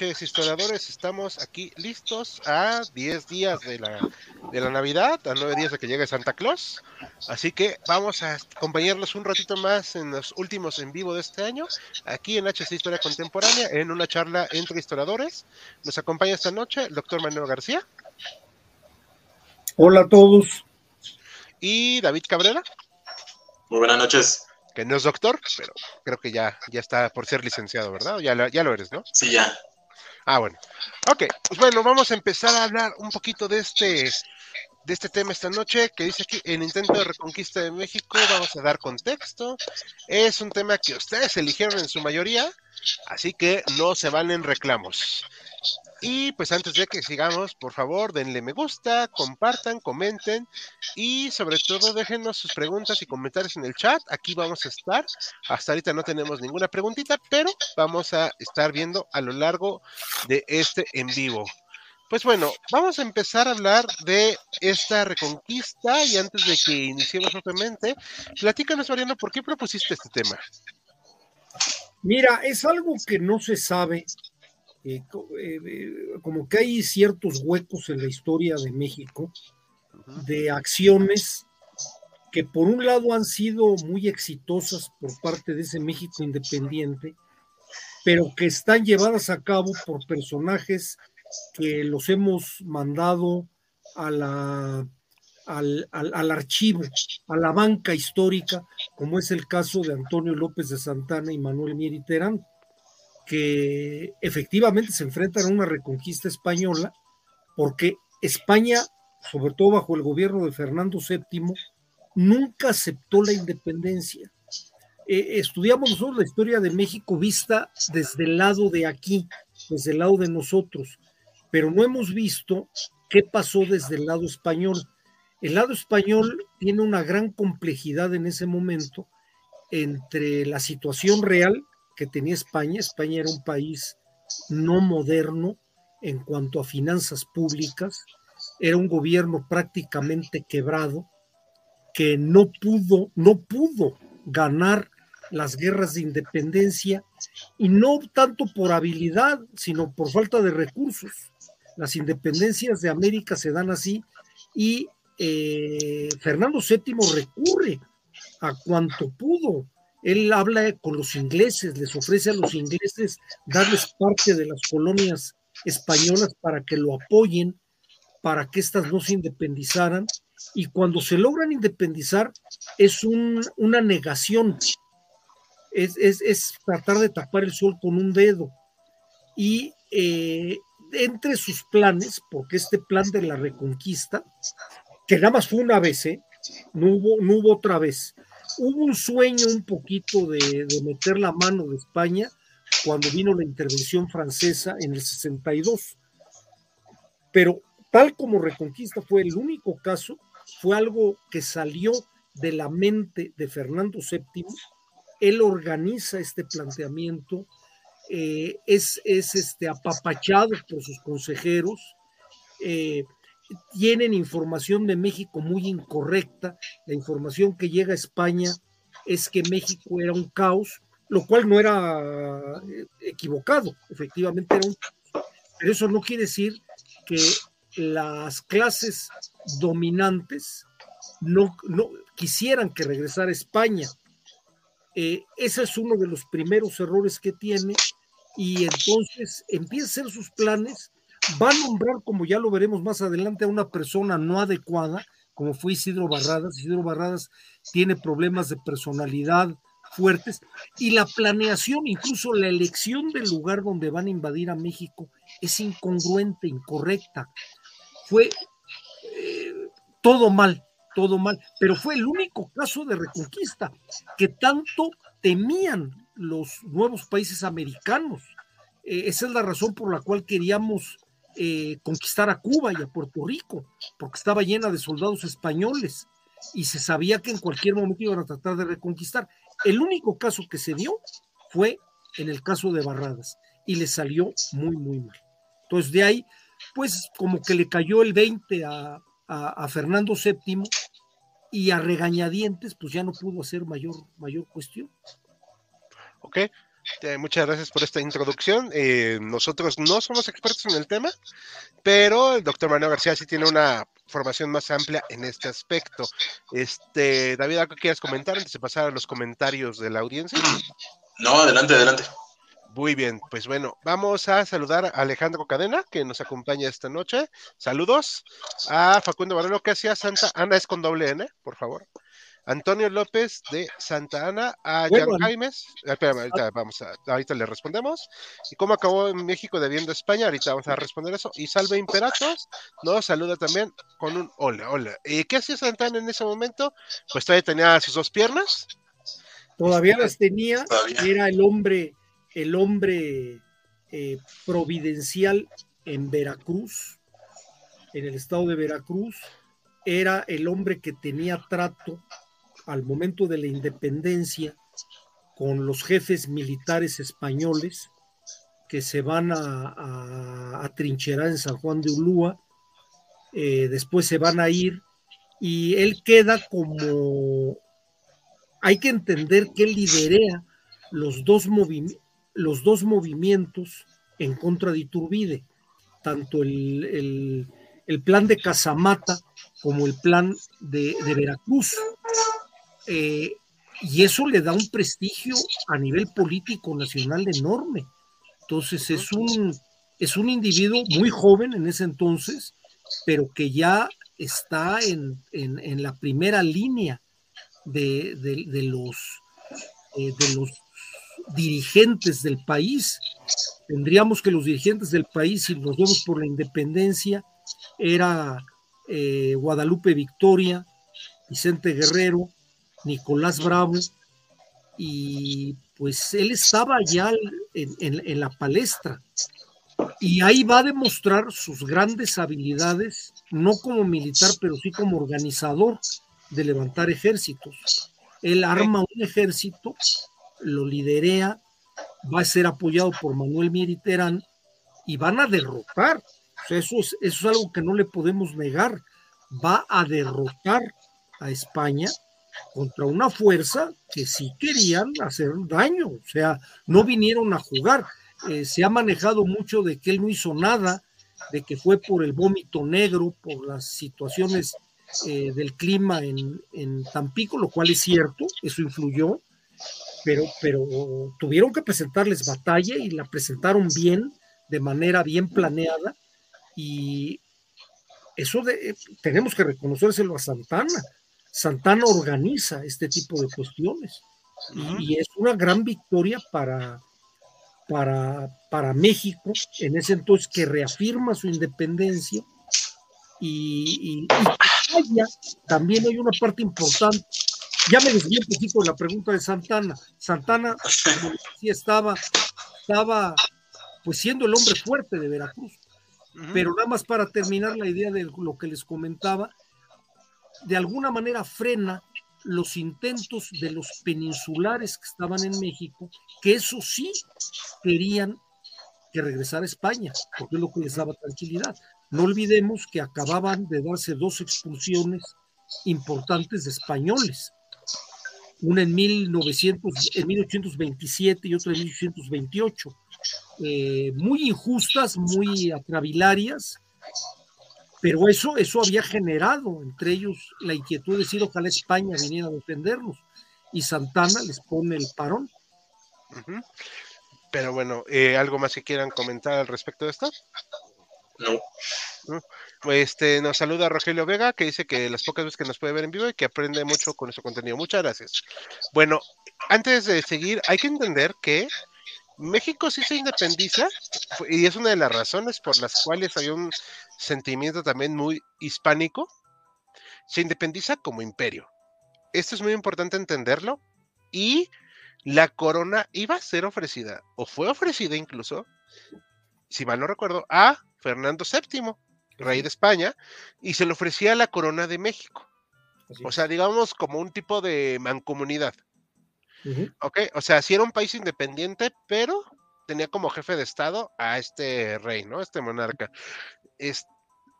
Noches, historiadores. Estamos aquí listos a 10 días de la, de la Navidad, a 9 días de que llegue Santa Claus. Así que vamos a acompañarlos un ratito más en los últimos en vivo de este año, aquí en HC Historia Contemporánea, en una charla entre historiadores. Nos acompaña esta noche el doctor Manuel García. Hola a todos. Y David Cabrera. Muy buenas noches que no es doctor, pero creo que ya, ya está por ser licenciado, ¿verdad? Ya, ya lo eres, ¿no? Sí, ya. Ah, bueno. Ok, pues bueno, vamos a empezar a hablar un poquito de este, de este tema esta noche, que dice aquí, el intento de reconquista de México, vamos a dar contexto. Es un tema que ustedes eligieron en su mayoría, así que no se valen reclamos. Y pues antes de que sigamos, por favor, denle me gusta, compartan, comenten y sobre todo déjenos sus preguntas y comentarios en el chat. Aquí vamos a estar. Hasta ahorita no tenemos ninguna preguntita, pero vamos a estar viendo a lo largo de este en vivo. Pues bueno, vamos a empezar a hablar de esta reconquista y antes de que iniciemos propiamente, platícanos, Mariano, ¿por qué propusiste este tema? Mira, es algo que no se sabe eh, eh, como que hay ciertos huecos en la historia de México de acciones que por un lado han sido muy exitosas por parte de ese México independiente, pero que están llevadas a cabo por personajes que los hemos mandado a la, al, al, archivo, a la banca histórica, como es el caso de Antonio López de Santana y Manuel Mieriterán que efectivamente se enfrentan a una reconquista española, porque España, sobre todo bajo el gobierno de Fernando VII, nunca aceptó la independencia. Eh, estudiamos nosotros la historia de México vista desde el lado de aquí, desde el lado de nosotros, pero no hemos visto qué pasó desde el lado español. El lado español tiene una gran complejidad en ese momento entre la situación real que tenía España. España era un país no moderno en cuanto a finanzas públicas, era un gobierno prácticamente quebrado que no pudo, no pudo ganar las guerras de independencia y no tanto por habilidad, sino por falta de recursos. Las independencias de América se dan así y eh, Fernando VII recurre a cuanto pudo él habla con los ingleses, les ofrece a los ingleses darles parte de las colonias españolas para que lo apoyen, para que éstas no se independizaran. Y cuando se logran independizar, es una negación, es, es, tratar de tapar el sol con un dedo. Y eh, entre sus planes, porque este plan de la reconquista, que nada más fue una vez, ¿eh? no, hubo, no hubo otra vez, hubo un sueño un poquito de, meter la mano de España cuando vino la intervención francesa en el 62. Pero tal como Reconquista fue el único caso, fue algo que salió de la mente de Fernando VII. Él organiza este planteamiento, eh, es, es este, apapachado por sus consejeros. Eh, tienen información de México muy incorrecta. La información que llega a España es que México era un caos, lo cual no era eh, equivocado, efectivamente era un caos. Pero eso no quiere decir que las clases dominantes no, no quisieran que regresara a España. Ese es uno de los primeros errores que tiene y entonces empieza a hacer sus planes va a nombrar, como ya lo veremos más adelante, a una persona no adecuada, como fue Isidro Barradas. Isidro Barradas tiene problemas de personalidad fuertes y la planeación, incluso la elección del lugar donde van a invadir a México es incongruente, incorrecta. Fue eh, todo mal, todo mal, pero fue el único caso de reconquista que tanto temían los nuevos países americanos. Eh, esa es la razón por la cual queríamos eh, conquistar a Cuba y a Puerto Rico, porque estaba llena de soldados españoles y se sabía que en cualquier momento iban a tratar de reconquistar. El único caso que se dio fue en el caso de Barradas y le salió muy, muy mal. Entonces de ahí, pues como que le cayó el 20 a, a, Fernando VII y a regañadientes, pues ya no pudo hacer mayor, mayor cuestión. Ok, eh, muchas gracias por esta introducción. Eh, nosotros no somos expertos en el tema, pero el doctor Manuel García sí tiene una formación más amplia en este aspecto. Este, David, ¿algo quieras comentar antes de pasar a los comentarios de la audiencia? No, adelante, adelante. Muy bien, pues bueno, vamos a saludar a Alejandro Cadena, que nos acompaña esta noche. Saludos a Facundo Barrero, que hacía Santa Ana, es con doble N, por favor. Antonio López de Santa Ana, a Jan Jaimes, espérame, ahorita, vamos a, ahorita le respondemos. ¿Y cómo acabó en México debiendo España? Ahorita vamos a responder eso. Y Salve Imperatos nos saluda también con un hola, hola. ¿Y qué hacía Santa Ana en ese momento? Pues todavía tenía sus dos piernas. Todavía las tenía, era el hombre, el hombre eh, providencial en Veracruz, en el estado de Veracruz, era el hombre que tenía trato al momento de la independencia con los jefes militares españoles que se van a, a, trincherar en San Juan de Ulúa, eh, después se van a ir y él queda como, hay que entender que liderea los dos, los dos movimientos en contra de Iturbide, tanto el, plan de Casamata como el plan de Veracruz. Eh, y eso le da un prestigio a nivel político nacional enorme. Entonces es un, es un individuo muy joven en ese entonces, pero que ya está en, la primera línea de, los, eh, de los dirigentes del país. Tendríamos que los dirigentes del país, si nos vemos por la independencia, era eh, Guadalupe Victoria, Vicente Guerrero, Nicolás Bravo, y pues él estaba ya en, la palestra. Y ahí va a demostrar sus grandes habilidades, no como militar, pero sí como organizador de levantar ejércitos. Él arma un ejército, lo liderea, va a ser apoyado por Manuel Miriterán y van a derrotar. eso, es, eso es algo que no le podemos negar. Va a derrotar a España contra una fuerza que sí querían hacer daño, o sea, no vinieron a jugar. Eh, se ha manejado mucho de que él no hizo nada, de que fue por el vómito negro, por las situaciones eh, del clima en, en, Tampico, lo cual es cierto, eso influyó, pero, pero tuvieron que presentarles batalla y la presentaron bien, de manera bien planeada, y eso de, tenemos que reconocérselo a Santana Santana organiza este tipo de cuestiones y, es una gran victoria para, para, para México en ese entonces que reafirma su independencia y, también hay una parte importante. Ya me desvié un poquito de la pregunta de Santana. Santana, sí estaba, estaba pues siendo el hombre fuerte de Veracruz. Pero nada más para terminar la idea de lo que les comentaba, de alguna manera frena los intentos de los peninsulares que estaban en México, que eso sí querían que regresara a España, porque es lo que les daba tranquilidad. No olvidemos que acababan de darse dos expulsiones importantes de españoles, una en, 1900, en 1827 y otra en 1828, eh, muy injustas, muy atravilarias, pero eso, eso había generado entre ellos la inquietud de decir ojalá España viniera a defendernos y Santana les pone el parón. Pero bueno, eh, ¿algo más que quieran comentar al respecto de esto? No. Este, nos saluda Rogelio Vega, que dice que las pocas veces que nos puede ver en vivo y que aprende mucho con nuestro contenido. Muchas gracias. Bueno, antes de seguir, hay que entender que México sí se independiza y es una de las razones por las cuales hay un sentimiento también muy hispánico. se independiza como imperio. Esto es muy importante entenderlo. Y la corona iba a ser ofrecida, o fue ofrecida incluso, si mal no recuerdo, a Fernando VII, rey de España, y se le ofrecía la corona de México. O sea, digamos como un tipo de mancomunidad. Ok, o sea, sí era un país independiente, pero tenía como jefe de Estado a este rey, ¿no? Este monarca.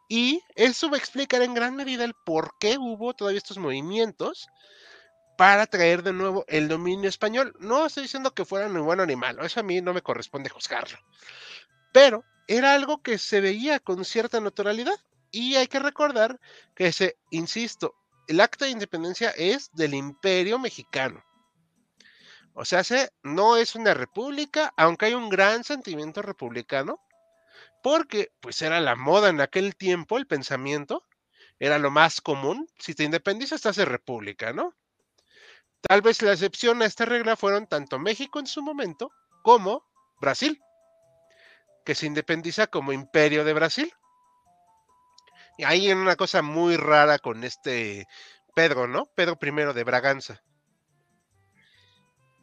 Y eso va a explicar en gran medida el por qué hubo todavía estos movimientos para traer de nuevo el dominio español. No estoy diciendo que fuera ni bueno ni malo, eso a mí no me corresponde juzgarlo. Pero era algo que se veía con cierta naturalidad. Y hay que recordar que ese, insisto, el acta de independencia es del imperio mexicano. O sea, no es una república, aunque hay un gran sentimiento republicano, porque pues era la moda en aquel tiempo, el pensamiento, era lo más común. Si te independizas, estás en república, ¿no? Tal vez la excepción a esta regla fueron tanto México en su momento como Brasil, que se independiza como imperio de Brasil. Y ahí hay una cosa muy rara con este Pedro, ¿no? Pedro I de Braganza.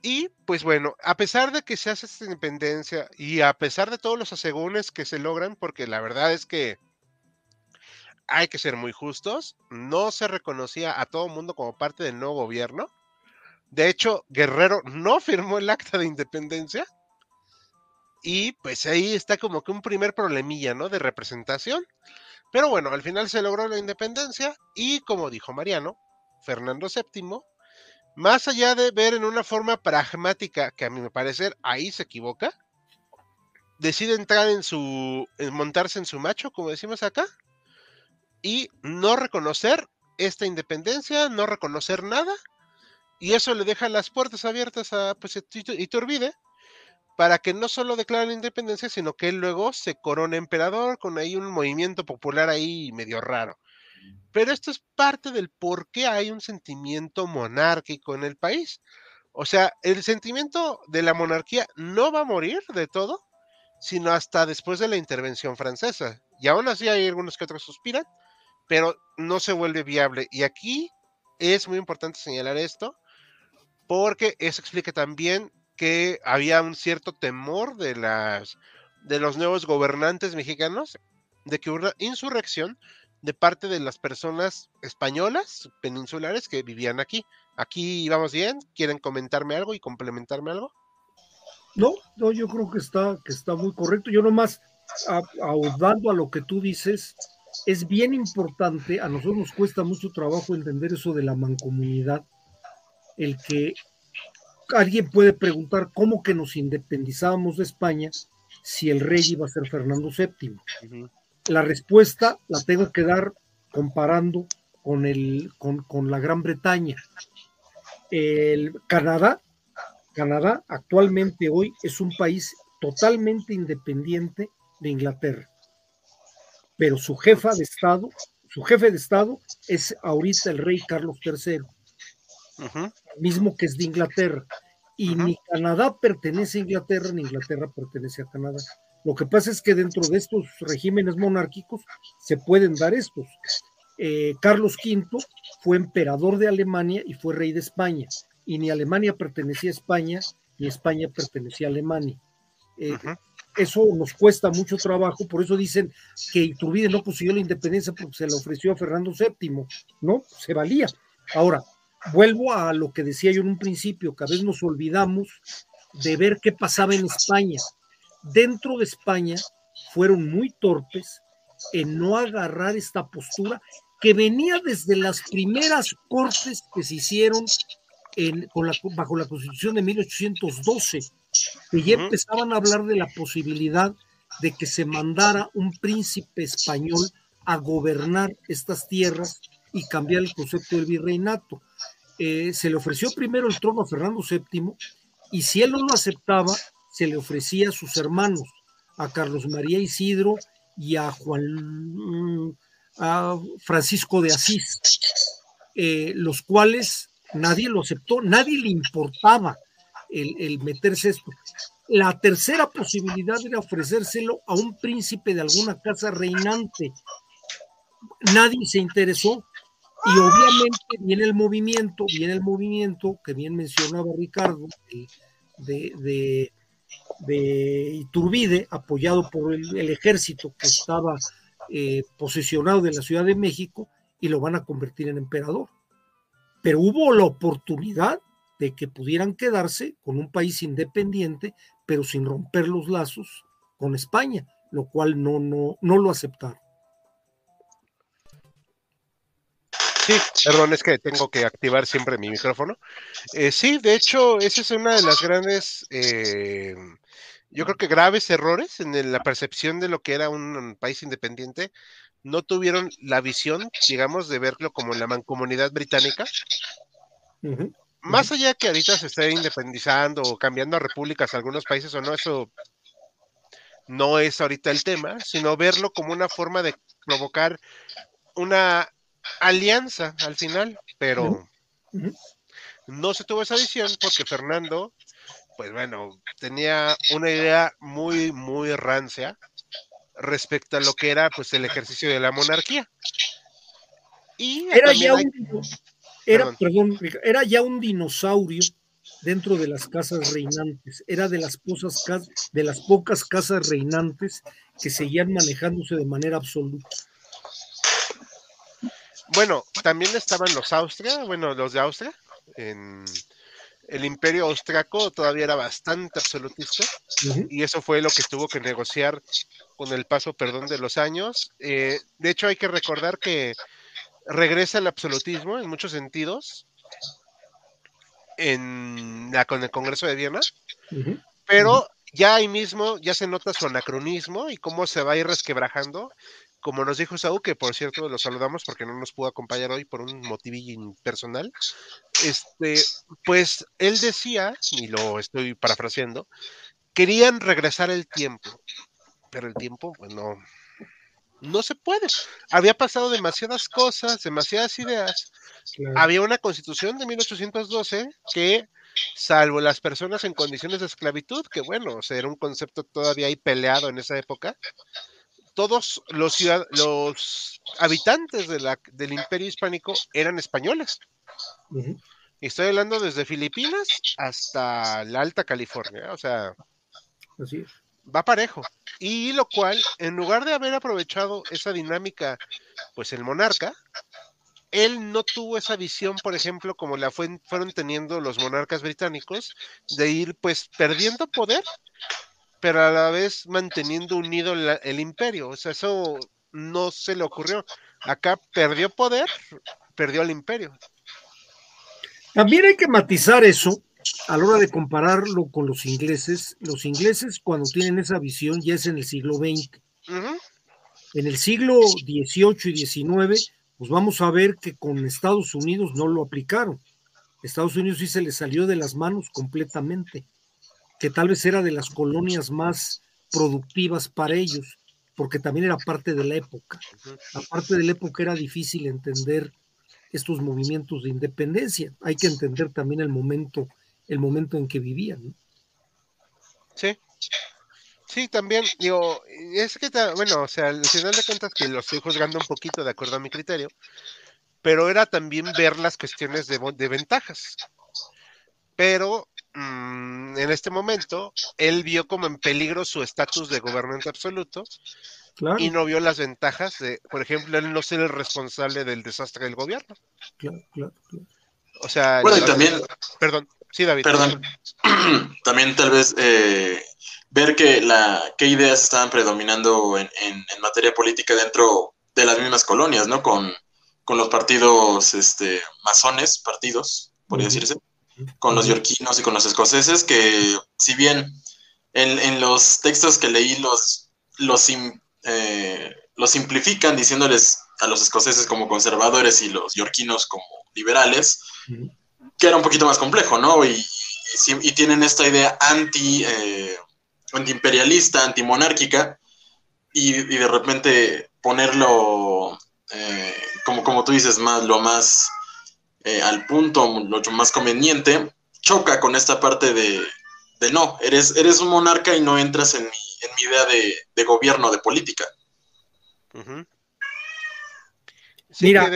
Y pues bueno, a pesar de que se hace esta independencia y a pesar de todos los asegúnes que se logran, porque la verdad es que hay que ser muy justos, no se reconocía a todo mundo como parte del nuevo gobierno. De hecho, Guerrero no firmó el acta de independencia. Y pues ahí está como que un primer problemilla, ¿no? De representación. Pero bueno, al final se logró la independencia y como dijo Mariano, Fernando VII, más allá de ver en una forma pragmática, que a mi parecer ahí se equivoca, decide entrar en su, montarse en su macho, como decimos acá, y no reconocer esta independencia, no reconocer nada, y eso le deja las puertas abiertas a pues, Iturbide para que no solo declare la independencia, sino que él luego se corona emperador con ahí un movimiento popular ahí medio raro. Pero esto es parte del por qué hay un sentimiento monárquico en el país. O sea, el sentimiento de la monarquía no va a morir de todo, sino hasta después de la intervención francesa. Y aún así hay algunos que otros suspiran, pero no se vuelve viable. Y aquí es muy importante señalar esto, porque eso explica también que había un cierto temor de, las, de los nuevos gobernantes mexicanos de que una insurrección de parte de las personas españolas peninsulares que vivían aquí. Aquí vamos bien, ¿quieren comentarme algo y complementarme algo? No, no, yo creo que está, que está muy correcto. Yo nomás, ahondando a lo que tú dices, es bien importante, a nosotros nos cuesta mucho trabajo entender eso de la mancomunidad, el que alguien puede preguntar cómo que nos independizábamos de España si el rey iba a ser Fernando VII. La respuesta la tengo que dar comparando con, el, con, la Gran Bretaña. El Canadá, Canadá actualmente hoy es un país totalmente independiente de Inglaterra, pero su jefa de Estado, su jefe de Estado es ahorita el rey Carlos III mismo que es de Inglaterra. Y ni Canadá pertenece a Inglaterra, ni Inglaterra pertenece a Canadá. Lo que pasa es que dentro de estos regímenes monárquicos se pueden dar estos. Eh, Carlos V fue emperador de Alemania y fue rey de España. Y ni Alemania pertenecía a España, ni España pertenecía a Alemania. Eh, eso nos cuesta mucho trabajo, por eso dicen que Iturbide no consiguió la independencia porque se la ofreció a Fernando VII, ¿no? Se valía. Ahora, vuelvo a lo que decía yo en un principio, que a veces nos olvidamos de ver qué pasaba en España. Dentro de España fueron muy torpes en no agarrar esta postura que venía desde las primeras cortes que se hicieron bajo la Constitución de 1812, que ya empezaban a hablar de la posibilidad de que se mandara un príncipe español a gobernar estas tierras y cambiar el concepto del virreinato. Eh, se le ofreció primero el trono a Fernando VII y si él no lo aceptaba, se le ofrecía a sus hermanos, a Carlos María Isidro y a Juan a Francisco de Asís, eh, los cuales nadie lo aceptó, nadie le importaba el, el, meterse esto. La tercera posibilidad era ofrecérselo a un príncipe de alguna casa reinante. Nadie se interesó Y obviamente viene el movimiento, viene el movimiento que bien mencionaba Ricardo, de, de Iturbide, apoyado por el, ejército que estaba eh, posicionado de la Ciudad de México, y lo van a convertir en emperador. Pero hubo la oportunidad de que pudieran quedarse con un país independiente, pero sin romper los lazos con España, lo cual no, no, no lo aceptaron. Sí, perdón, es que tengo que activar siempre mi micrófono. Eh, sí, de hecho, esa es una de las grandes, eh, yo creo que graves errores en la percepción de lo que era un país independiente. No tuvieron la visión, digamos, de verlo como la mancomunidad británica. Más allá de que ahorita se esté independizando o cambiando a repúblicas algunos países o no, eso no es ahorita el tema, sino verlo como una forma de provocar una alianza al final, pero no se tuvo esa visión porque Fernando, pues bueno, tenía una idea muy, muy rancia respecto a lo que era pues el ejercicio de la monarquía. Y era ya un, era, era ya un dinosaurio dentro de las casas reinantes, era de las, de las pocas casas reinantes que seguían manejándose de manera absoluta. Bueno, también estaban los Austria, bueno, los de Austria, en el imperio austriaco todavía era bastante absolutista y eso fue lo que tuvo que negociar con el paso, perdón, de los años. Eh, de hecho, hay que recordar que regresa el absolutismo en muchos sentidos en la, con el Congreso de Viena, pero ya ahí mismo ya se nota su anacronismo y cómo se va a ir resquebrajando como nos dijo Saúl, que por cierto lo saludamos porque no nos pudo acompañar hoy por un motivillo personal, este, pues él decía, y lo estoy parafraseando, querían regresar el tiempo, pero el tiempo, bueno, no se puede. Había pasado demasiadas cosas, demasiadas ideas. Había una constitución de 1812 que, salvo las personas en condiciones de esclavitud, que bueno, era un concepto todavía ahí peleado en esa época, todos los, los habitantes de la, del imperio hispánico eran españoles. Y estoy hablando desde Filipinas hasta la Alta California, o sea, va parejo. Y lo cual, en lugar de haber aprovechado esa dinámica, pues el monarca, él no tuvo esa visión, por ejemplo, como la fueron teniendo los monarcas británicos, de ir pues perdiendo poder pero a la vez manteniendo unido el imperio. O sea, eso no se le ocurrió. Acá perdió poder, perdió el imperio. También hay que matizar eso a la hora de compararlo con los ingleses. Los ingleses cuando tienen esa visión ya es en el siglo XX. En el siglo XVIII y XIX, pues vamos a ver que con Estados Unidos no lo aplicaron. Estados Unidos sí se le salió de las manos completamente que tal vez era de las colonias más productivas para ellos, porque también era parte de la época. Aparte de la época era difícil entender estos movimientos de independencia. Hay que entender también el momento, el momento en que vivían. Sí. Sí, también, digo, es que, bueno, o sea, al final de cuentas que lo estoy juzgando un poquito de acuerdo a mi criterio, pero era también ver las cuestiones de, de ventajas. Pero Mm, en este momento, él vio como en peligro su estatus de gobernante absoluto y no vio las ventajas de, por ejemplo, él no ser el responsable del desastre del gobierno. Claro, claro, claro. O sea, bueno, y también, perdón, sí, David. Perdón, también tal vez eh, ver que la qué ideas estaban predominando en, en, materia política dentro de las mismas colonias, ¿no? Con, con los partidos este, masones, partidos, podría decirse con los yorquinos y con los escoceses, que si bien en, los textos que leí los, los, eh, los simplifican diciéndoles a los escoceses como conservadores y los yorquinos como liberales, que era un poquito más complejo, ¿no? Y, y, tienen esta idea anti, eh, antiimperialista, antimonárquica, y, y de repente ponerlo, eh, como, como tú dices, más, lo más eh, al punto mucho más conveniente, choca con esta parte de, no, eres, eres un monarca y no entras en mi, en mi idea de, gobierno, de política. Mira,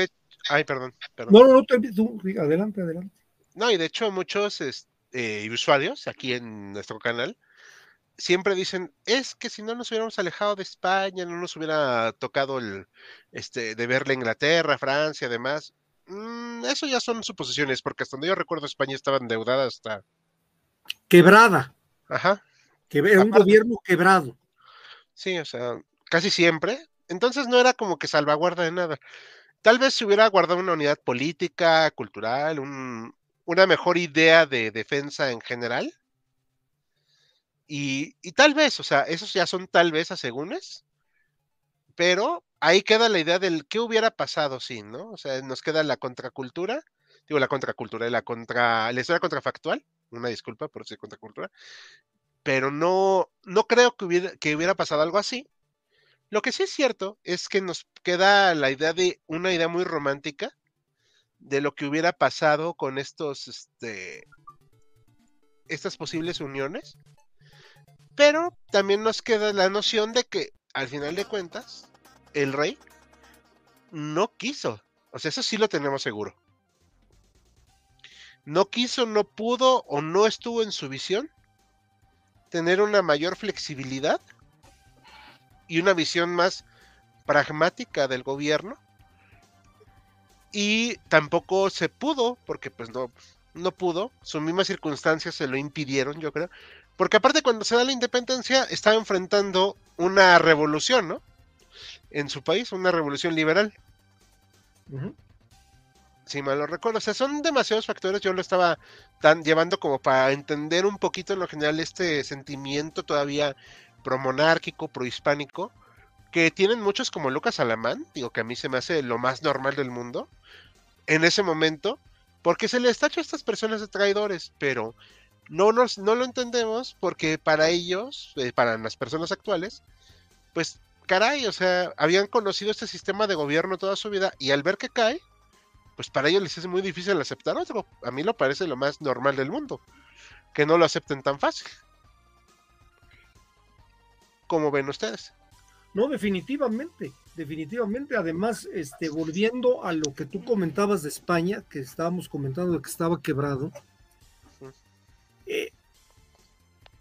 Ay, perdón, No, no, no, tú, adelante, adelante. No, y de hecho muchos este, usuarios aquí en nuestro canal siempre dicen, es que si no nos hubiéramos alejado de España, no nos hubiera tocado el, este, de verle Inglaterra, Francia, además. Mm, eso ya son suposiciones, porque hasta donde yo recuerdo España estaba endeudada hasta... Quebrada. Ajá. Que un gobierno quebrado. Sí, o sea, casi siempre. Entonces no era como que salvaguarda de nada. Tal vez se hubiera guardado una unidad política, cultural, una mejor idea de defensa en general. Y, tal vez, o sea, esos ya son tal vez asegúnes, pero ahí queda la idea del qué hubiera pasado sí, ¿no? O sea, nos queda la contracultura, digo la contracultura, la contra, la historia contrafactual, una disculpa por decir contracultura, pero no, no creo que hubiera, que hubiera pasado algo así. Lo que sí es cierto es que nos queda la idea de una idea muy romántica de lo que hubiera pasado con estos, este, estas posibles uniones pero también nos queda la noción de que, al final de cuentas, el rey no quiso. O sea, eso sí lo tenemos seguro. No quiso, no pudo o no estuvo en su visión tener una mayor flexibilidad y una visión más pragmática del gobierno. Y tampoco se pudo, porque pues no, no pudo, sus mismas circunstancias se lo impidieron, yo creo, porque aparte cuando se da la independencia estaba enfrentando una revolución, ¿no? En su país, una revolución liberal. Si mal lo recuerdo. O sea, son demasiados factores. Yo lo estaba tan llevando como para entender un poquito en lo general este sentimiento todavía promonárquico, prohispánico, que tienen muchos como Lucas Alamán, digo que a mí se me hace lo más normal del mundo, en ese momento, porque se les tacha a estas personas de traidores, pero no, nos, no lo entendemos porque para ellos, eh, para las personas actuales, pues caray, o sea, habían conocido este sistema de gobierno toda su vida y al ver que cae, pues para ellos les es muy difícil aceptar otro. A mí lo parece lo más normal del mundo, que no lo acepten tan fácil. ¿Cómo ven ustedes? No, definitivamente, definitivamente. Además, este, volviendo a lo que tú comentabas de España, que estábamos comentando que estaba quebrado, eh,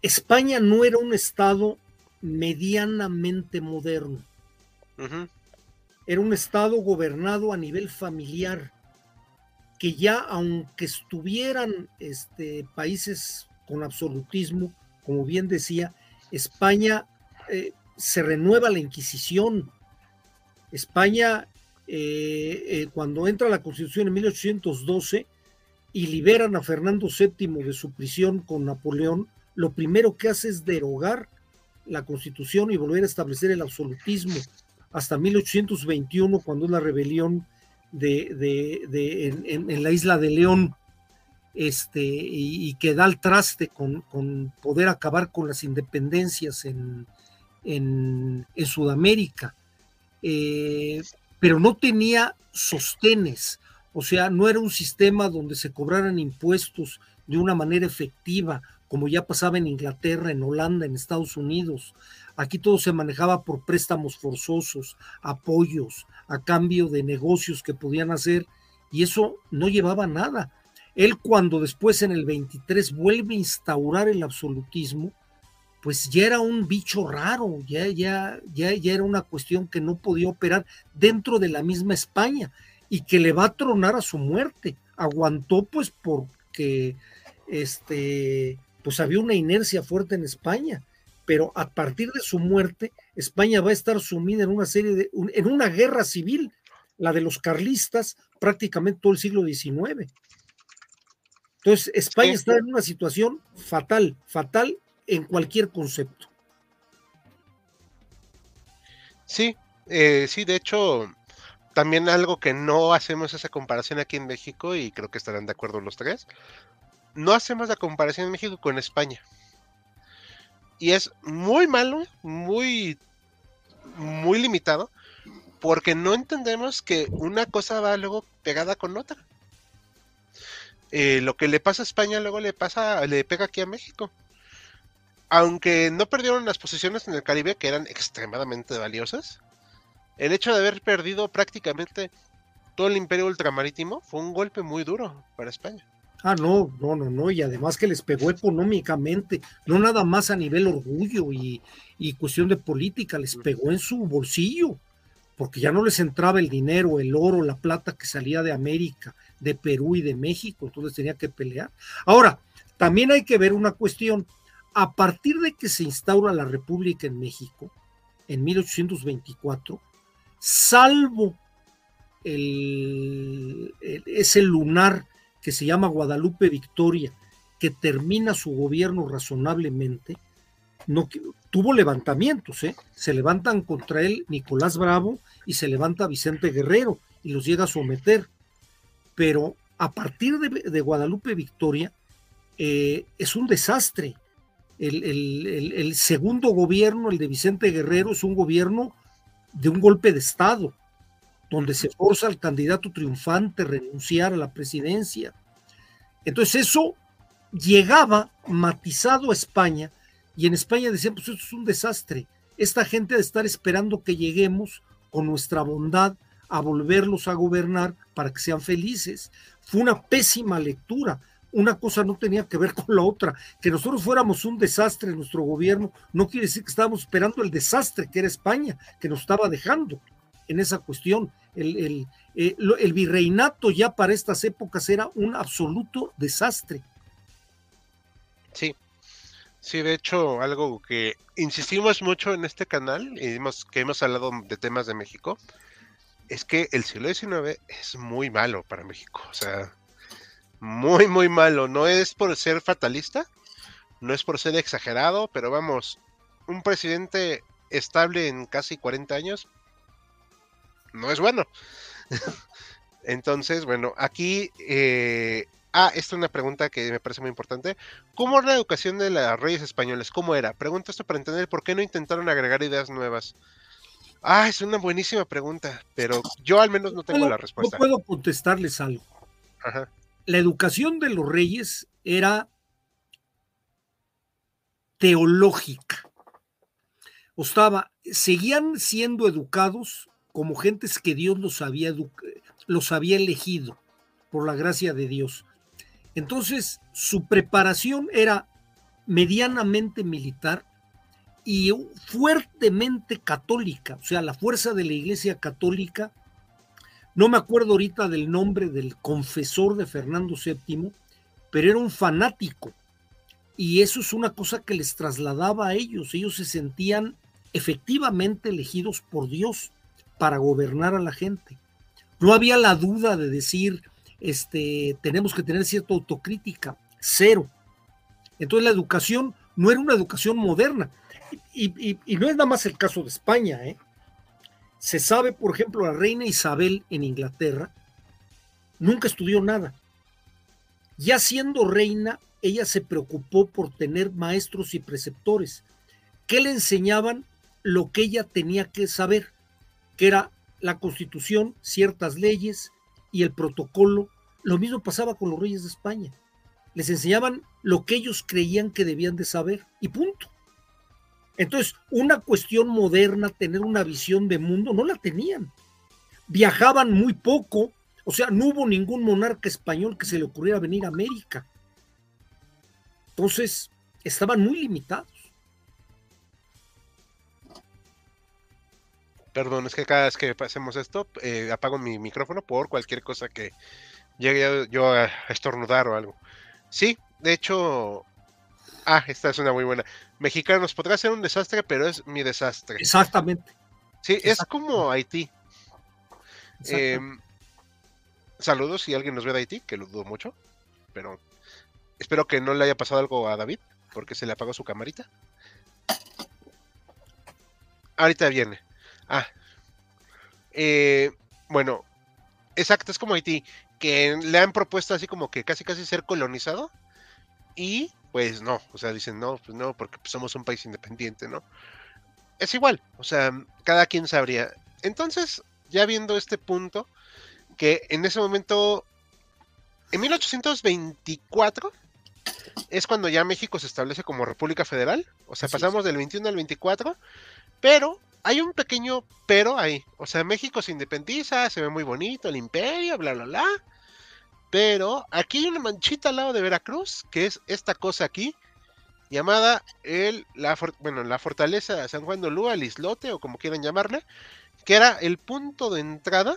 España no era un estado medianamente moderno. Era un estado gobernado a nivel familiar, que ya aunque estuvieran este, países con absolutismo, como bien decía, España eh, se renueva la Inquisición. España, eh, cuando entra la Constitución en 1812, y liberan a Fernando VII de su prisión con Napoleón, lo primero que hace es derogar la constitución y volver a establecer el absolutismo hasta 1821, cuando la rebelión de, en, la isla de León, este, y, que da el traste con, poder acabar con las independencias en, en Sudamérica. Eh, pero no tenía sostenes, o sea, no era un sistema donde se cobraran impuestos de una manera efectiva, como ya pasaba en Inglaterra, en Holanda, en Estados Unidos. Aquí todo se manejaba por préstamos forzosos, apoyos, a cambio de negocios que podían hacer, y eso no llevaba nada. Él cuando después en el 23 vuelve a instaurar el absolutismo, pues ya era un bicho raro, ya, ya, ya, ya era una cuestión que no podía operar dentro de la misma España y que le va a tronar a su muerte. Aguantó pues porque este, pues había una inercia fuerte en España, pero a partir de su muerte, España va a estar sumida en una serie de, en una guerra civil, la de los carlistas, prácticamente todo el siglo XIX. Entonces, España está en una situación fatal, fatal en cualquier concepto. Sí, eh, sí, de hecho, también algo que no hacemos esa comparación aquí en México, y creo que estarán de acuerdo los tres, no hacemos la comparación en México con España. Y es muy malo, muy, muy limitado, porque no entendemos que una cosa va luego pegada con otra. Eh, lo que le pasa a España luego le pasa, le pega aquí a México. Aunque no perdieron las posiciones en el Caribe, que eran extremadamente valiosas, el hecho de haber perdido prácticamente todo el imperio ultramarítimo, fue un golpe muy duro para España. Ah, no, no, no, no, y además que les pegó económicamente, no nada más a nivel orgullo y, y cuestión de política, les pegó en su bolsillo, porque ya no les entraba el dinero, el oro, la plata que salía de América, de Perú y de México, entonces tenía que pelear. Ahora, también hay que ver una cuestión, a partir de que se instaura la República en México, en 1824, salvo el, ese lunar que se llama Guadalupe Victoria, que termina su gobierno razonablemente, no, tuvo levantamientos, ¿eh? se levantan contra él Nicolás Bravo y se levanta Vicente Guerrero y los llega a someter. Pero a partir de, Guadalupe Victoria eh, es un desastre. El, el, segundo gobierno, el de Vicente Guerrero, es un gobierno de un golpe de Estado donde se forza al candidato triunfante a renunciar a la presidencia. Entonces eso llegaba matizado a España y en España decían, pues esto es un desastre. Esta gente de estar esperando que lleguemos con nuestra bondad a volverlos a gobernar para que sean felices. Fue una pésima lectura. Una cosa no tenía que ver con la otra. Que nosotros fuéramos un desastre en nuestro gobierno no quiere decir que estábamos esperando el desastre que era España, que nos estaba dejando en esa cuestión. El, eh, el, virreinato ya para estas épocas era un absoluto desastre. Sí, sí, de hecho, algo que insistimos mucho en este canal y hemos, que hemos hablado de temas de México, es que el siglo XIX es muy malo para México. O sea, muy, muy malo. No es por ser fatalista, no es por ser exagerado, pero vamos, un presidente estable en casi 40 años no es bueno. Entonces, bueno, aquí... Eh, ah, esta es una pregunta que me parece muy importante. ¿Cómo era la educación de los reyes españoles? ¿Cómo era? Pregunto esto para entender por qué no intentaron agregar ideas nuevas. Ah, es una buenísima pregunta, pero yo al menos no tengo la respuesta. No puedo contestarles algo. La educación de los reyes era teológica. O estaba, seguían siendo educados como gentes que Dios los había, los había elegido por la gracia de Dios. Entonces, su preparación era medianamente militar y fuertemente católica, o sea, la fuerza de la Iglesia Católica, no me acuerdo ahorita del nombre del confesor de Fernando VII, pero era un fanático. Y eso es una cosa que les trasladaba a ellos. Ellos se sentían efectivamente elegidos por Dios para gobernar a la gente. No había la duda de decir, este, tenemos que tener cierta autocrítica, cero. Entonces la educación no era una educación moderna. Y, no es nada más el caso de España. ¿eh? Se sabe, por ejemplo, la reina Isabel en Inglaterra nunca estudió nada. Ya siendo reina, ella se preocupó por tener maestros y preceptores que le enseñaban lo que ella tenía que saber que era la constitución, ciertas leyes y el protocolo. Lo mismo pasaba con los reyes de España. Les enseñaban lo que ellos creían que debían de saber y punto. Entonces, una cuestión moderna, tener una visión de mundo, no la tenían. Viajaban muy poco, o sea, no hubo ningún monarca español que se le ocurriera venir a América. Entonces, estaban muy limitados. Perdón, es que cada vez que hacemos esto, eh, apago mi micrófono por cualquier cosa que llegue yo a estornudar o algo. Sí, de hecho. Ah, esta es una muy buena. Mexicanos, podrá ser un desastre, pero es mi desastre. Exactamente. Sí, es como Haití. Em, saludos si alguien nos ve de Haití, que lo dudo mucho. Pero espero que no le haya pasado algo a David, porque se le apagó su camarita. Ahorita viene. Ah. Eh, bueno, exacto, es como Haití, que le han propuesto así como que casi casi ser colonizado y pues no, o sea, dicen no, pues no, porque pues, somos un país independiente, ¿no? Es igual, o sea, cada quien sabría. Entonces, ya viendo este punto, que en ese momento, en 1824, es cuando ya México se establece como República Federal, o sea, pasamos del 21 al 24, pero hay un pequeño pero ahí. O sea, México se independiza, se ve muy bonito el imperio, bla, bla, bla. Pero aquí hay una manchita al lado de Veracruz, que es esta cosa aquí, llamada el, la, bueno, la fortaleza de San Juan de Olúa, el islote o como quieran llamarle, que era el punto de entrada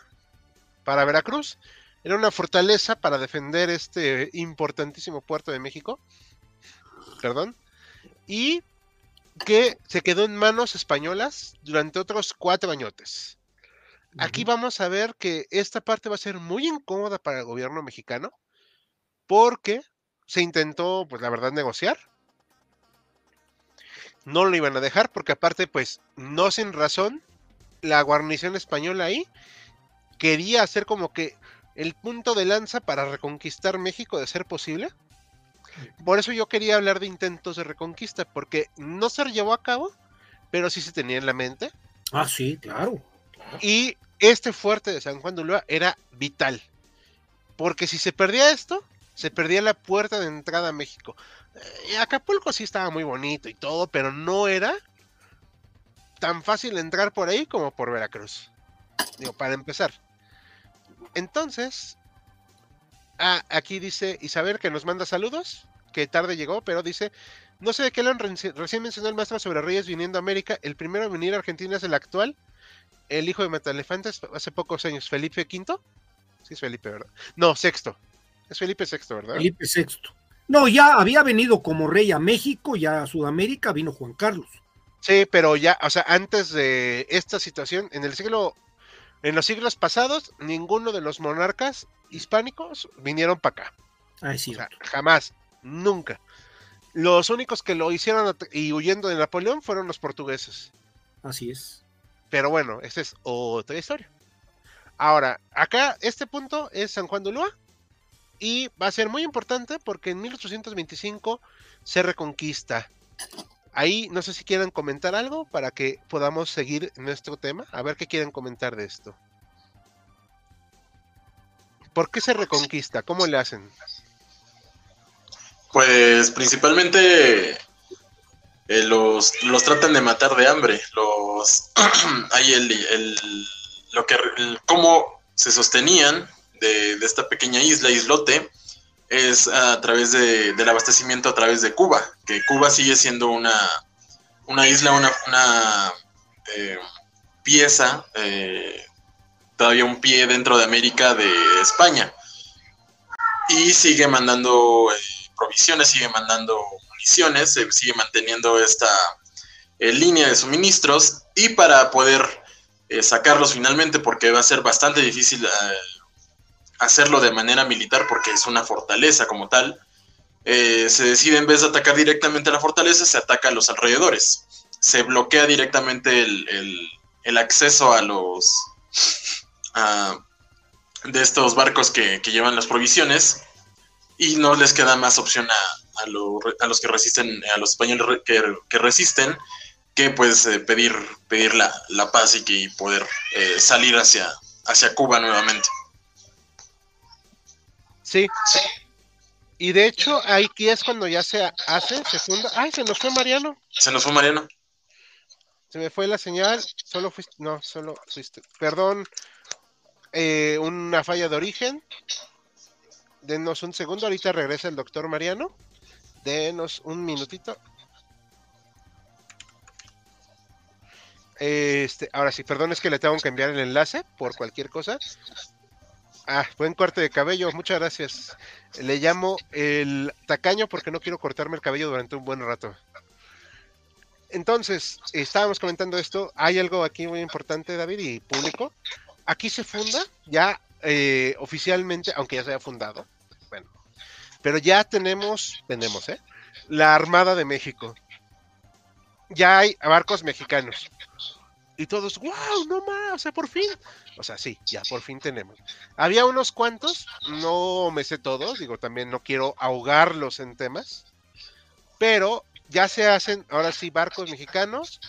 para Veracruz. Era una fortaleza para defender este importantísimo puerto de México. Perdón. Y que se quedó en manos españolas durante otros cuatro añotes. Aquí vamos a ver que esta parte va a ser muy incómoda para el gobierno mexicano porque se intentó, pues la verdad, negociar. No lo iban a dejar porque aparte, pues, no sin razón, la guarnición española ahí quería hacer como que el punto de lanza para reconquistar México de ser posible. Por eso yo quería hablar de intentos de reconquista, porque no se llevó a cabo, pero sí se tenía en la mente. Ah, sí, claro. Y este fuerte de San Juan de Ulúa era vital. Porque si se perdía esto, se perdía la puerta de entrada a México. Eh, Acapulco sí estaba muy bonito y todo, pero no era tan fácil entrar por ahí como por Veracruz. Digo, para empezar. Entonces, Ah, aquí dice Isabel que nos manda saludos, que tarde llegó, pero dice, no sé de qué lo recién mencionó el maestro sobre Reyes viniendo a América, el primero en venir a Argentina es el actual, el hijo de Metalefantes hace pocos años, Felipe V. Sí es Felipe, ¿verdad? No, sexto. Es Felipe VI, ¿verdad? Felipe VI. No, ya había venido como rey a México, ya a Sudamérica vino Juan Carlos. Sí, pero ya, o sea, antes de esta situación, en el siglo, en los siglos pasados, ninguno de los monarcas hispánicos vinieron para acá. Ah, sí. jamás, nunca. Los únicos que lo hicieron y huyendo de Napoleón fueron los portugueses. Así es. Pero bueno, esta es otra historia. Ahora, acá este punto es San Juan de Ulúa y va a ser muy importante porque en 1825 se reconquista. Ahí no sé si quieren comentar algo para que podamos seguir nuestro tema. A ver qué quieren comentar de esto. ¿Por qué se reconquista? ¿Cómo le hacen? Pues principalmente eh, los, tratan de matar de hambre. Los hay el, lo que cómo se sostenían de, esta pequeña isla, islote, es a través de, del abastecimiento a través de Cuba, que Cuba sigue siendo una, una isla, una, una eh, pieza eh, todavía un pie dentro de América de España. Y sigue mandando eh, provisiones, sigue mandando municiones, sigue manteniendo esta eh, línea de suministros y para poder eh, sacarlos finalmente, porque va a ser bastante difícil hacerlo de manera militar porque es una fortaleza como tal, se decide en vez de atacar directamente a la fortaleza, se ataca a los alrededores. Se bloquea directamente el acceso a los de estos barcos que, llevan las provisiones y no les queda más opción a, a, los que resisten, a los españoles que, resisten, que pues eh, pedir, pedir la, paz y que poder eh, salir hacia, hacia Cuba nuevamente. Sí. Y de hecho, aquí es cuando ya se hace, se funda. ¡Ay, se nos fue Mariano! Se nos fue Mariano. Se me fue la señal. Solo fuiste. No, solo fuiste. Perdón, eh, una falla de origen. Denos un segundo, ahorita regresa el doctor Mariano. Denos un minutito. Este, ahora sí, perdón, es que le tengo que enviar el enlace por cualquier cosa. Ah, buen corte de cabello, muchas gracias. Le llamo el tacaño porque no quiero cortarme el cabello durante un buen rato. Entonces, estábamos comentando esto. Hay algo aquí muy importante, David, y público aquí se funda ya eh, oficialmente, aunque ya se haya fundado, bueno, pero ya tenemos, tenemos, ¿eh? La Armada de México. Ya hay barcos mexicanos. Y todos, wow, no más, o sea, por fin. O sea, sí, ya por fin tenemos. Había unos cuantos, no me sé todos, digo, también no quiero ahogarlos en temas, pero ya se hacen, ahora sí, barcos mexicanos,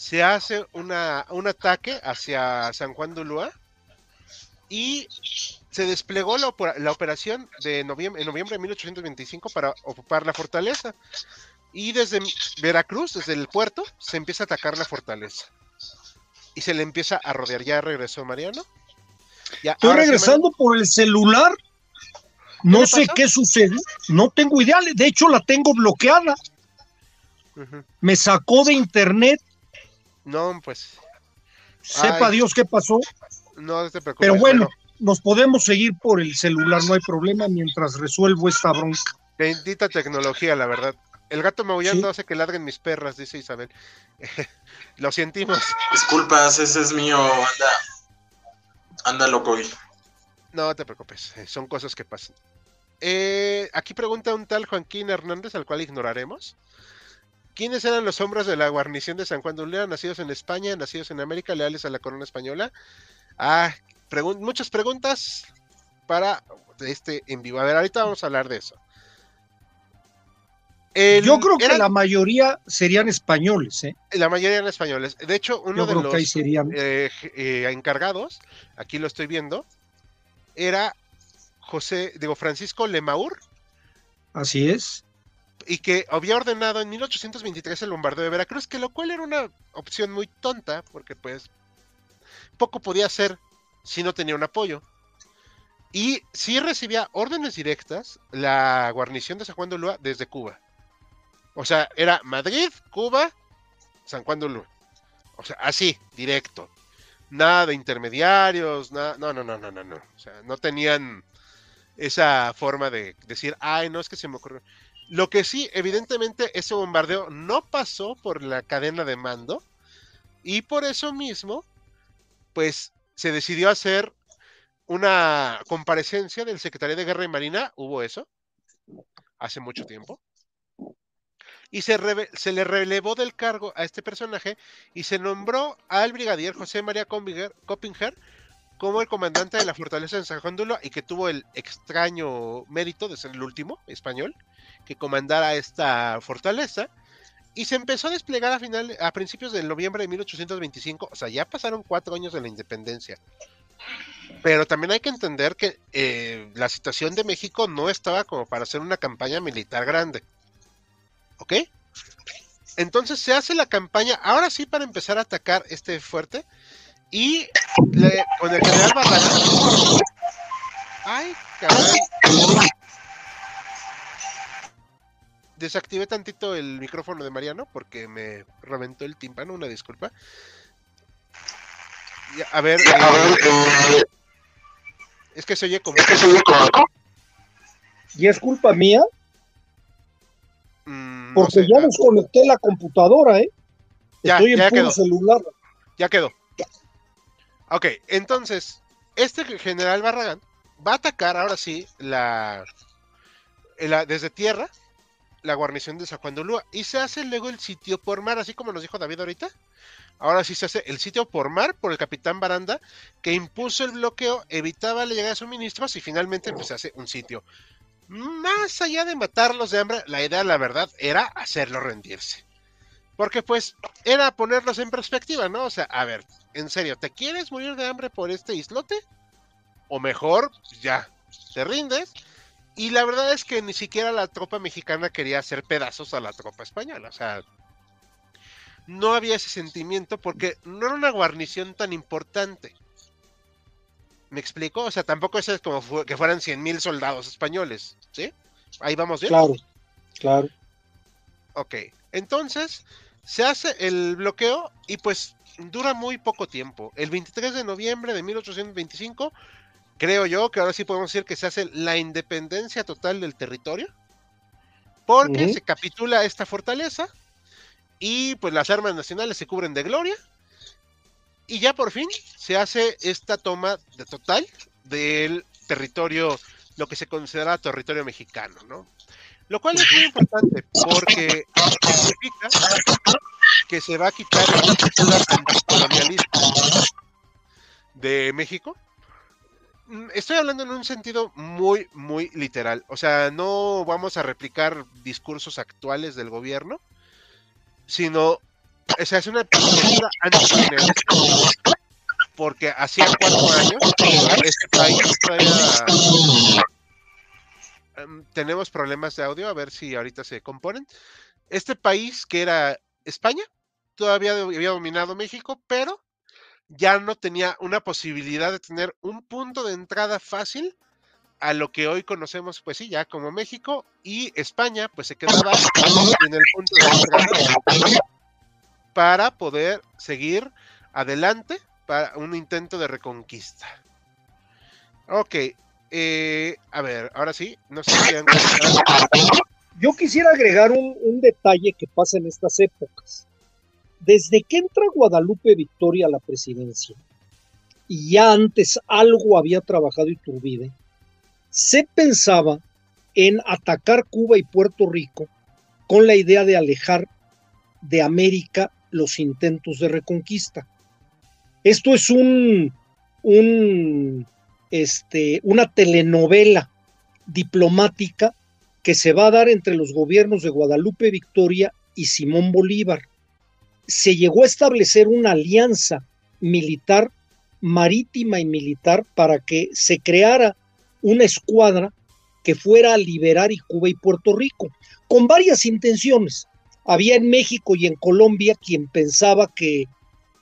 se hace una, un ataque hacia San Juan de Ulúa y se desplegó la, operación de noviembre, en noviembre de 1825 para ocupar la fortaleza. Y desde Veracruz, desde el puerto, se empieza a atacar la fortaleza. y se le empieza a rodear. ¿Ya regresó Mariano? Estoy regresando por el celular. No sé qué sucede. No tengo idea. De hecho, la tengo bloqueada. Me sacó de internet. No, pues. Sepa Dios qué pasó. No te preocupes. Pero bueno, nos podemos seguir por el celular, no hay problema, mientras resuelvo esta bronca. Bendita tecnología, la verdad. El gato maullando hace que ladren mis perras, dice Isabel. Lo sentimos. Disculpas, ese es mío, anda. Anda loco. No te preocupes, eh, son cosas que pasan. Eh, aquí pregunta un tal Joaquín Hernández, al cual ignoraremos. ¿Quiénes eran los hombres de la guarnición de San Juan de Ulera, nacidos en España, nacidos en América, leales a la corona española? Ah, muchas preguntas para este en vivo. A ver, ahorita vamos a hablar de eso. Yo creo que la mayoría serían españoles, ¿eh? La mayoría eran españoles. De hecho, uno de los eh, eh, encargados, aquí lo estoy viendo, era José, digo, Francisco Lemaur. Así es. Y que había ordenado en 1823 el bombardeo de Veracruz, que lo cual era una opción muy tonta, porque pues poco podía hacer si no tenía un apoyo. Y sí recibía órdenes directas la guarnición de San Juan de Ulúa desde Cuba. O sea, era Madrid, Cuba, San Juan de Ulúa. O sea, así, directo. Nada de intermediarios, nada, no, no, no, no, no, no. O sea, no tenían esa forma de decir, ay, no es que se me ocurrió. Lo que sí, evidentemente, ese bombardeo no pasó por la cadena de mando y por eso mismo, pues se decidió hacer una comparecencia del secretario de Guerra y Marina, hubo eso, hace mucho tiempo, y se, se, le relevó del cargo a este personaje y se nombró al brigadier José María Coppinger como el comandante de la fortaleza de San Juan de y que tuvo el extraño mérito de ser el último español que comandara esta fortaleza. Y se empezó a desplegar a, final, a principios de noviembre de 1825, o sea, ya pasaron cuatro años de la independencia. Pero también hay que entender que eh, la situación de México no estaba como para hacer una campaña militar grande. ¿Ok? Entonces se hace la campaña, ahora sí, para empezar a atacar este fuerte. Y con el general Barragán. Ay, caray. Desactivé tantito el micrófono de Mariano porque me reventó el tímpano, una disculpa. a ver. Eh, es que se oye como. ¿Y es culpa mía? Mm, porque ya desconecté la computadora, ¿eh? Estoy en puro celular. Ya quedó. Ok, entonces, este general Barragán va a atacar ahora sí la, desde tierra la guarnición de San Juan de y se hace luego el sitio por mar, así como nos dijo David ahorita. Ahora sí se hace el sitio por mar por el capitán Baranda, que impuso el bloqueo, evitaba la llegada de suministros y finalmente pues, se hace un sitio. Más allá de matarlos de hambre, la idea, la verdad, era hacerlos rendirse. Porque pues era ponerlos en perspectiva, ¿no? O sea, a ver, en serio, ¿te quieres morir de hambre por este islote? O mejor, ya, te rindes. Y la verdad es que ni siquiera la tropa mexicana quería hacer pedazos a la tropa española. O sea, no había ese sentimiento porque no era una guarnición tan importante. ¿Me explico? O sea, tampoco es como que fueran 100.000 soldados españoles, ¿sí? Ahí vamos bien. Claro, claro. Ok, entonces se hace el bloqueo y pues dura muy poco tiempo. El 23 de noviembre de 1825, creo yo que ahora sí podemos decir que se hace la independencia total del territorio, porque se capitula esta fortaleza y pues las armas nacionales se cubren de gloria y ya por fin se hace esta toma de total del territorio, lo que se considera territorio mexicano, ¿no? Lo cual es muy importante porque significa que se va a quitar la cultura anticolonialista de México. Mm, estoy hablando en un sentido muy, muy literal. O sea, no vamos a replicar discursos actuales del gobierno, sino o sea, es una anticolonialista porque hacía cuatro años este país todavía em, tenemos problemas de audio, a ver si ahorita se componen. Este país que era España, todavía había dominado México, pero ya no tenía una posibilidad de tener un punto de entrada fácil a lo que hoy conocemos, pues sí, ya como México y España, pues se quedaba en el punto de entrada para poder seguir adelante para un intento de reconquista. Ok, eh, a ver, ahora sí, no sé si Yo quisiera agregar un, un detalle que pasa en estas épocas. Desde que entra Guadalupe Victoria a la presidencia, y ya antes algo había trabajado Iturbide, se pensaba en atacar Cuba y Puerto Rico con la idea de alejar de América los intentos de reconquista. Esto es un, un este, una telenovela diplomática que se va a dar entre los gobiernos de Guadalupe Victoria y Simón Bolívar. Se llegó a establecer una alianza militar, marítima y militar, para que se creara una escuadra que fuera a liberar Cuba y Puerto Rico, con varias intenciones. Había en México y en Colombia quien pensaba que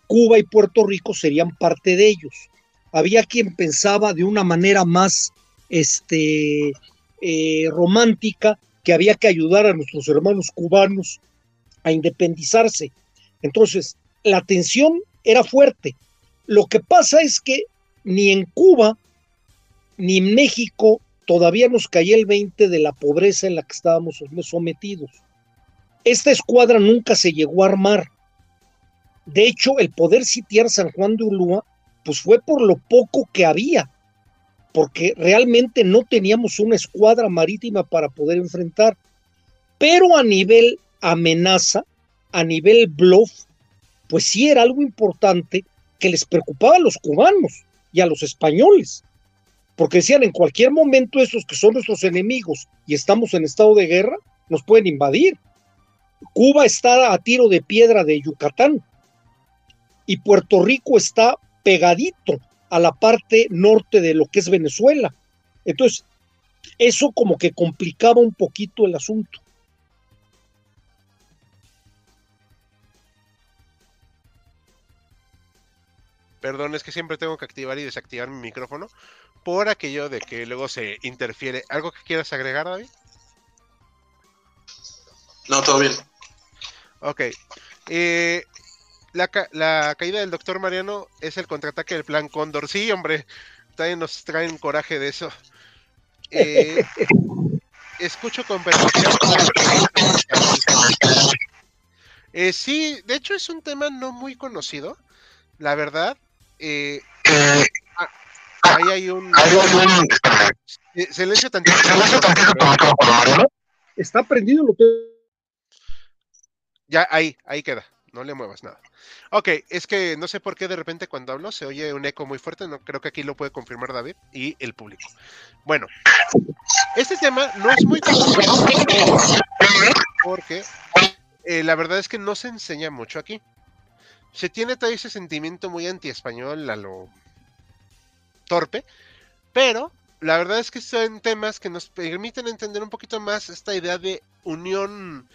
Cuba y Puerto Rico serían parte de ellos había quien pensaba de una manera más este, eh, romántica que había que ayudar a nuestros hermanos cubanos a independizarse. Entonces, la tensión era fuerte. Lo que pasa es que ni en Cuba ni en México todavía nos caía el 20 de la pobreza en la que estábamos sometidos. Esta escuadra nunca se llegó a armar. De hecho, el poder sitiar San Juan de Ulúa pues fue por lo poco que había, porque realmente no teníamos una escuadra marítima para poder enfrentar. Pero a nivel amenaza, a nivel bluff, pues sí era algo importante que les preocupaba a los cubanos y a los españoles, porque decían en cualquier momento esos que son nuestros enemigos y estamos en estado de guerra, nos pueden invadir. Cuba está a tiro de piedra de Yucatán y Puerto Rico está pegadito a la parte norte de lo que es Venezuela. Entonces, eso como que complicaba un poquito el asunto. Perdón, es que siempre tengo que activar y desactivar mi micrófono por aquello de que luego se interfiere. ¿Algo que quieras agregar, David? No, todo bien. Ok. Eh, la, caída del doctor Mariano es el contraataque del plan Cóndor. Sí, hombre, también nos traen coraje de eso. Eh, escucho con eh, sí, de hecho es un tema no muy conocido, la verdad. Eh, ah, ahí hay un... Silencio tantito. Está prendido lo que... Ya, ahí, ahí queda. No le muevas nada. Ok, es que no sé por qué de repente cuando hablo se oye un eco muy fuerte, no creo que aquí lo puede confirmar David y el público. Bueno, este tema no es muy porque eh, la verdad es que no se enseña mucho aquí. Se tiene todo ese sentimiento muy anti-español a lo torpe, pero la verdad es que son temas que nos permiten entender un poquito más esta idea de unión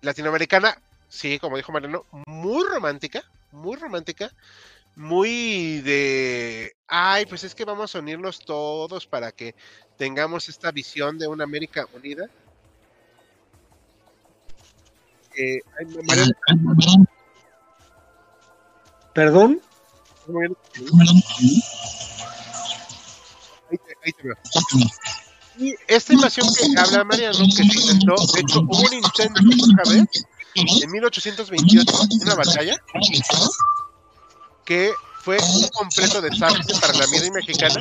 latinoamericana sí, como dijo Mariano, muy romántica, muy romántica, muy de, ay, pues es que vamos a unirnos todos para que tengamos esta visión de una América unida. Eh, ¿Perdón? Ahí te, ahí te veo. Y esta invasión que habla Mariano, que se intentó, de hecho, hubo un intento otra vez en 1828 una batalla que fue un completo desastre para la Marina mexicana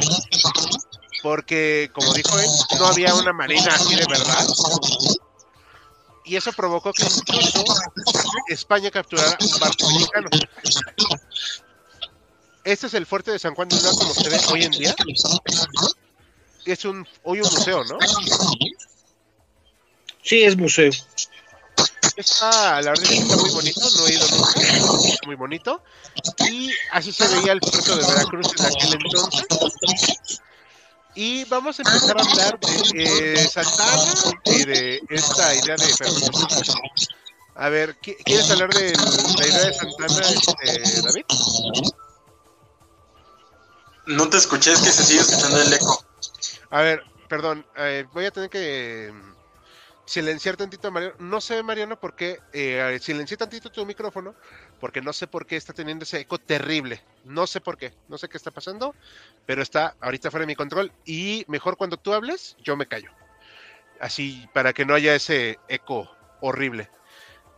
porque, como dijo él, no había una marina así de verdad. Y eso provocó que incluso España capturara un barco mexicano. Este es el fuerte de San Juan de Ulúa como se ve hoy en día. Es un, hoy un museo, ¿no? Sí, es museo. Está, la verdad es que está muy bonito, no he ido nunca, muy bonito. Y así se veía el puerto de Veracruz en aquel entonces. Y vamos a empezar a hablar de eh, Santana y de esta idea de Fernando. A ver, ¿quieres hablar de la idea de Santana, este, David? No te escuché, es que se sigue escuchando el eco. A ver, perdón, voy a tener que silenciar tantito a Mariano. No sé, Mariano, por qué. Eh, silencié tantito tu micrófono, porque no sé por qué está teniendo ese eco terrible. No sé por qué, no sé qué está pasando, pero está ahorita fuera de mi control. Y mejor cuando tú hables, yo me callo. Así, para que no haya ese eco horrible.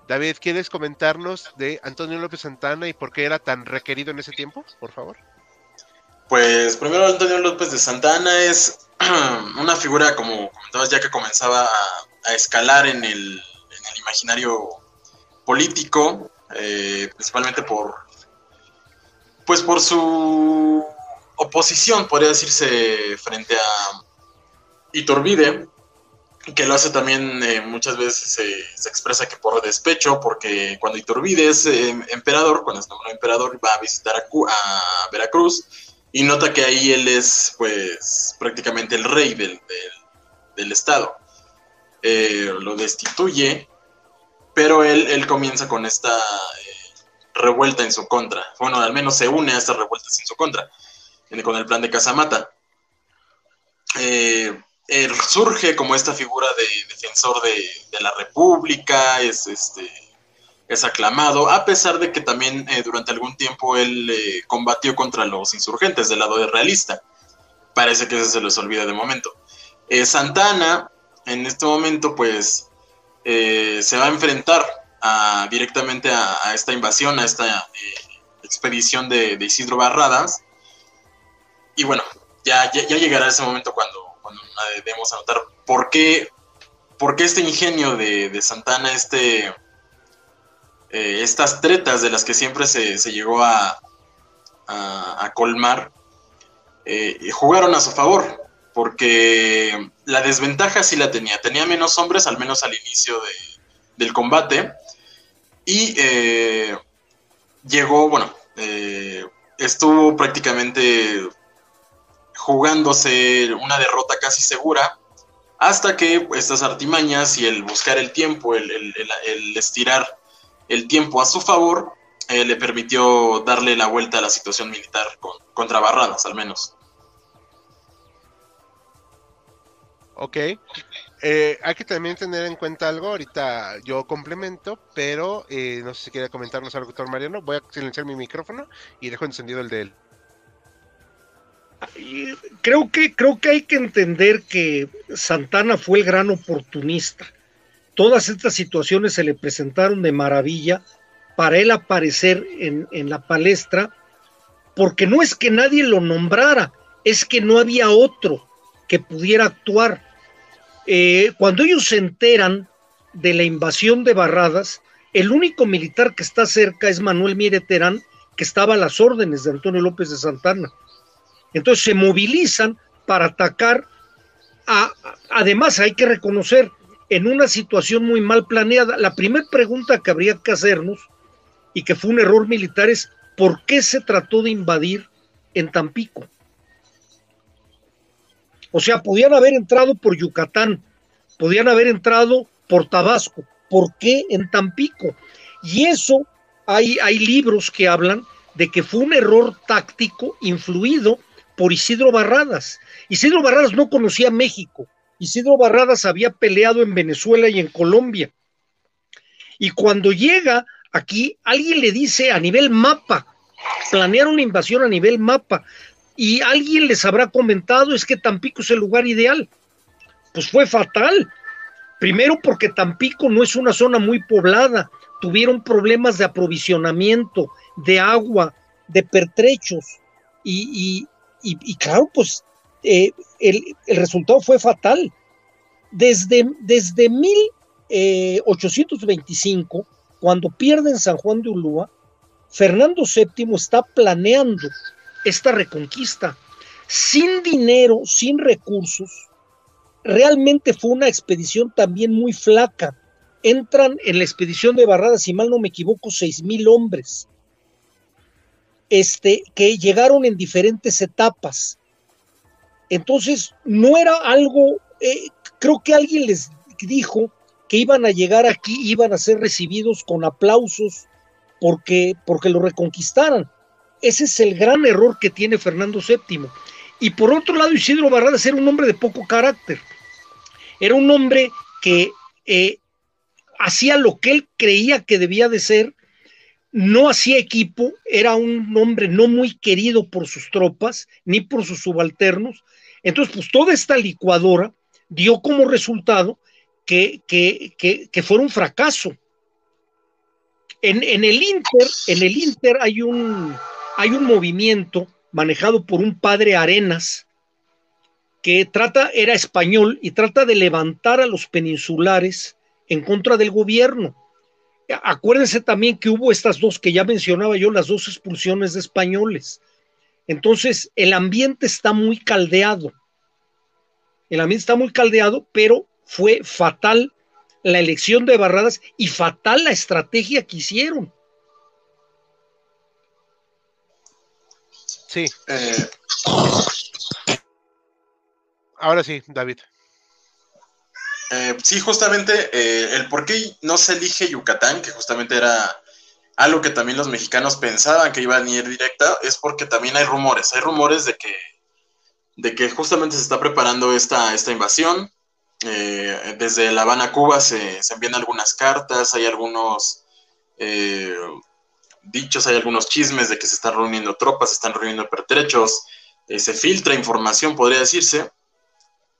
David, ¿quieres comentarnos de Antonio López Santana y por qué era tan requerido en ese tiempo, por favor? Pues primero Antonio López de Santana es una figura, como comentabas, ya que comenzaba a escalar en el, imaginario político, eh, principalmente por, pues por su oposición, podría decirse, frente a Iturbide, que lo hace también eh, muchas veces se expresa que por despecho, porque cuando Iturbide es eh, emperador, cuando es nombrado emperador, va a visitar a, a, Veracruz y nota que ahí él es pues prácticamente el rey del, del estado. Eh, lo destituye, pero él, comienza con esta eh, revuelta en su contra. Bueno, al menos se une a estas revueltas en su contra, con el plan de Casamata. Eh, él surge como esta figura de defensor de, la República, es, este, es aclamado, a pesar de que también durante algún tiempo él combatió contra los insurgentes del lado de realista. Parece que eso se les olvida de momento. Santana en este momento pues eh, se va a enfrentar directamente a, esta invasión, a esta eh, expedición de, Isidro Barradas. Y bueno, ya, ya, llegará ese momento cuando, cuando debemos anotar por qué, por qué este ingenio de, Santana, este, eh, estas tretas de las que siempre se, llegó a, a, colmar, jugaron a su favor porque la desventaja sí la tenía. Tenía menos hombres, al menos al inicio del combate. Y eh, llegó, bueno, eh, estuvo prácticamente jugándose una derrota casi segura. Hasta que estas artimañas y el buscar el tiempo, el, estirar el tiempo a su favor, eh, le permitió darle la vuelta a la situación militar contra Barradas, al menos. Ok. Eh, hay que también tener en cuenta algo, ahorita yo complemento, pero eh, no sé si quiere comentarnos algo, doctor Mariano. Voy a silenciar mi micrófono y dejo encendido el de él. Creo que, creo que hay que entender que Santana fue el gran oportunista. Todas estas situaciones se le presentaron de maravilla para él aparecer en, en la palestra, porque no es que nadie lo nombrara, es que no había otro que pudiera actuar eh, cuando ellos se enteran de la invasión de Barradas, el único militar que está cerca es Manuel Mire Terán, que estaba a las órdenes de Antonio López de Santana. Entonces se movilizan para atacar. A, además, hay que reconocer, en una situación muy mal planeada, la primera pregunta que habría que hacernos, y que fue un error militar, es ¿por qué se trató de invadir en Tampico? O sea, podían haber entrado por Yucatán, podían haber entrado por Tabasco. ¿Por qué en Tampico? Y eso hay, hay libros que hablan de que fue un error táctico influido por Isidro Barradas. Isidro Barradas no conocía México. Isidro Barradas había peleado en Venezuela y en Colombia. Y cuando llega aquí, alguien le dice a nivel mapa, planear una invasión a nivel mapa y alguien les habrá comentado es que Tampico es el lugar ideal. Pues fue fatal. Primero porque Tampico no es una zona muy poblada, tuvieron problemas de aprovisionamiento, de agua, de pertrechos y, claro, pues eh, el, resultado fue fatal. Desde, desde 1825, eh, cuando pierden San Juan de Ulúa, Fernando VII está planeando esta reconquista. Sin dinero, sin recursos, realmente fue una expedición también muy flaca. Entran en la expedición de Barradas, si mal no me equivoco, seis mil hombres, este, que llegaron en diferentes etapas. Entonces, no era algo, eh, creo que alguien les dijo que iban a llegar aquí, iban a ser recibidos con aplausos porque, porque lo reconquistaran ese es el gran error que tiene Fernando VII. Y por otro lado, Isidro Barradas era un hombre de poco carácter. Era un hombre que eh, hacía lo que él creía que debía de ser, no hacía equipo, era un hombre no muy querido por sus tropas ni por sus subalternos. Entonces, pues toda esta licuadora dio como resultado que, que, que, fuera un fracaso. En, en, el Inter, en el Inter hay un, hay un movimiento manejado por un padre Arenas, que trata, era español y trata de levantar a los peninsulares en contra del gobierno. Acuérdense también que hubo estas dos que ya mencionaba yo, las dos expulsiones de españoles. Entonces, el ambiente está muy caldeado. El ambiente está muy caldeado, pero fue fatal la elección de Barradas y fatal la estrategia que hicieron. Sí. Eh, Ahora sí, David. Eh, sí, justamente eh, el por qué no se elige Yucatán, que justamente era algo que también los mexicanos pensaban que iban a ir directa, es porque también hay rumores, hay rumores de que, de que justamente se está preparando esta, esta invasión. Eh, desde La Habana, Cuba, se, se, envían algunas cartas, hay algunos dichos, hay algunos chismes de que se están reuniendo tropas, se están reuniendo pertrechos, se filtra información, podría decirse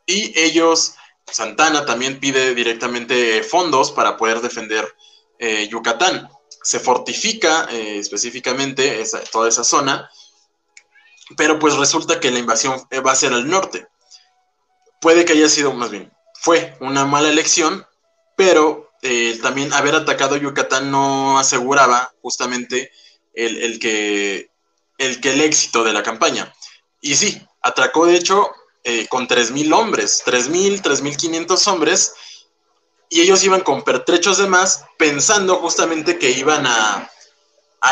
y ellos, Santana también pide directamente fondos para poder defender eh, Yucatán. Se fortifica eh, específicamente toda esa zona, pero pues resulta que la invasión va a ser al norte. Puede que haya sido, más bien, fue una mala elección, pero eh, también haber atacado Yucatán no aseguraba justamente el, que, el que el éxito de la campaña. Y sí, atracó de hecho eh, con 3.000 hombres, 3.000, 3.500 hombres, y ellos iban con pertrechos de más, pensando justamente que iban a,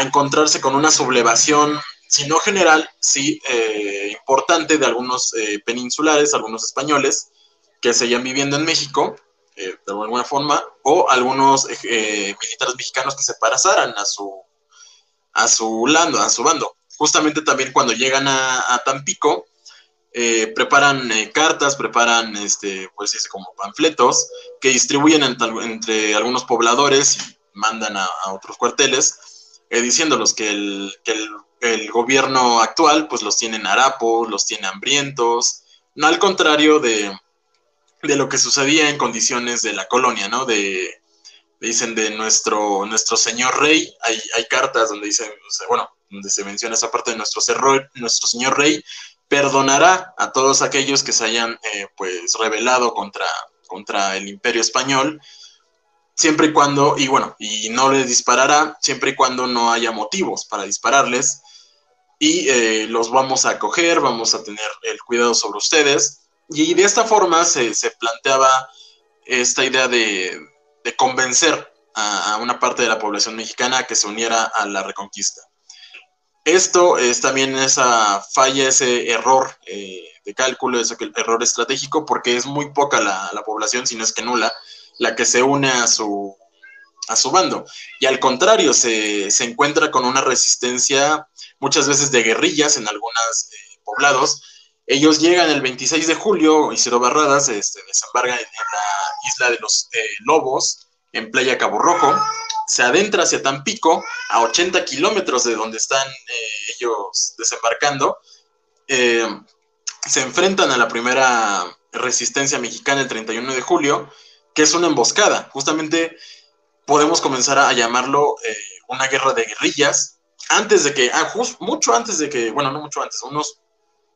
encontrarse con una sublevación, si no general, sí eh, importante de algunos eh, peninsulares, algunos españoles que seguían viviendo en México, de alguna forma, o algunos militares mexicanos que se parazaran a su, a su, lando, a su bando. Justamente también cuando llegan a Tampico, eh, preparan eh, cartas, preparan, este, pues dice como panfletos que distribuyen entre algunos pobladores y mandan a, otros cuarteles, eh, diciéndolos que, el, el, gobierno actual pues los tiene en harapos, los tiene hambrientos, no al contrario de, de, lo que sucedía en condiciones de la colonia, ¿no? De, dicen de nuestro, nuestro señor rey, hay, hay cartas donde dice, bueno, donde se menciona esa parte de nuestro, nuestro señor rey, perdonará a todos aquellos que se hayan eh, pues rebelado contra, contra el imperio español, siempre y cuando, y bueno, y no les disparará siempre y cuando no haya motivos para dispararles, y eh, los vamos a acoger, vamos a tener el cuidado sobre ustedes, y de esta forma se, planteaba esta idea de, convencer a, una parte de la población mexicana que se uniera a la reconquista. Esto es también esa falla, ese error eh, de cálculo, ese error estratégico, porque es muy poca la, población, si no es que nula, la que se une a su, a su bando. Y al contrario, se, encuentra con una resistencia muchas veces de guerrillas en algunos eh, poblados. Ellos llegan el 26 de julio, Isidro Barradas este, desembarca en, la isla de los Lobos, en Playa Cabo Rojo se adentra hacia Tampico, a 80 kilómetros de donde están eh, ellos desembarcando. Eh, se enfrentan a la primera resistencia mexicana el 31 de julio, que es una emboscada. Justamente podemos comenzar a, llamarlo eh, una guerra de guerrillas. Antes de que, ah, mucho antes de que, bueno, no mucho antes, unos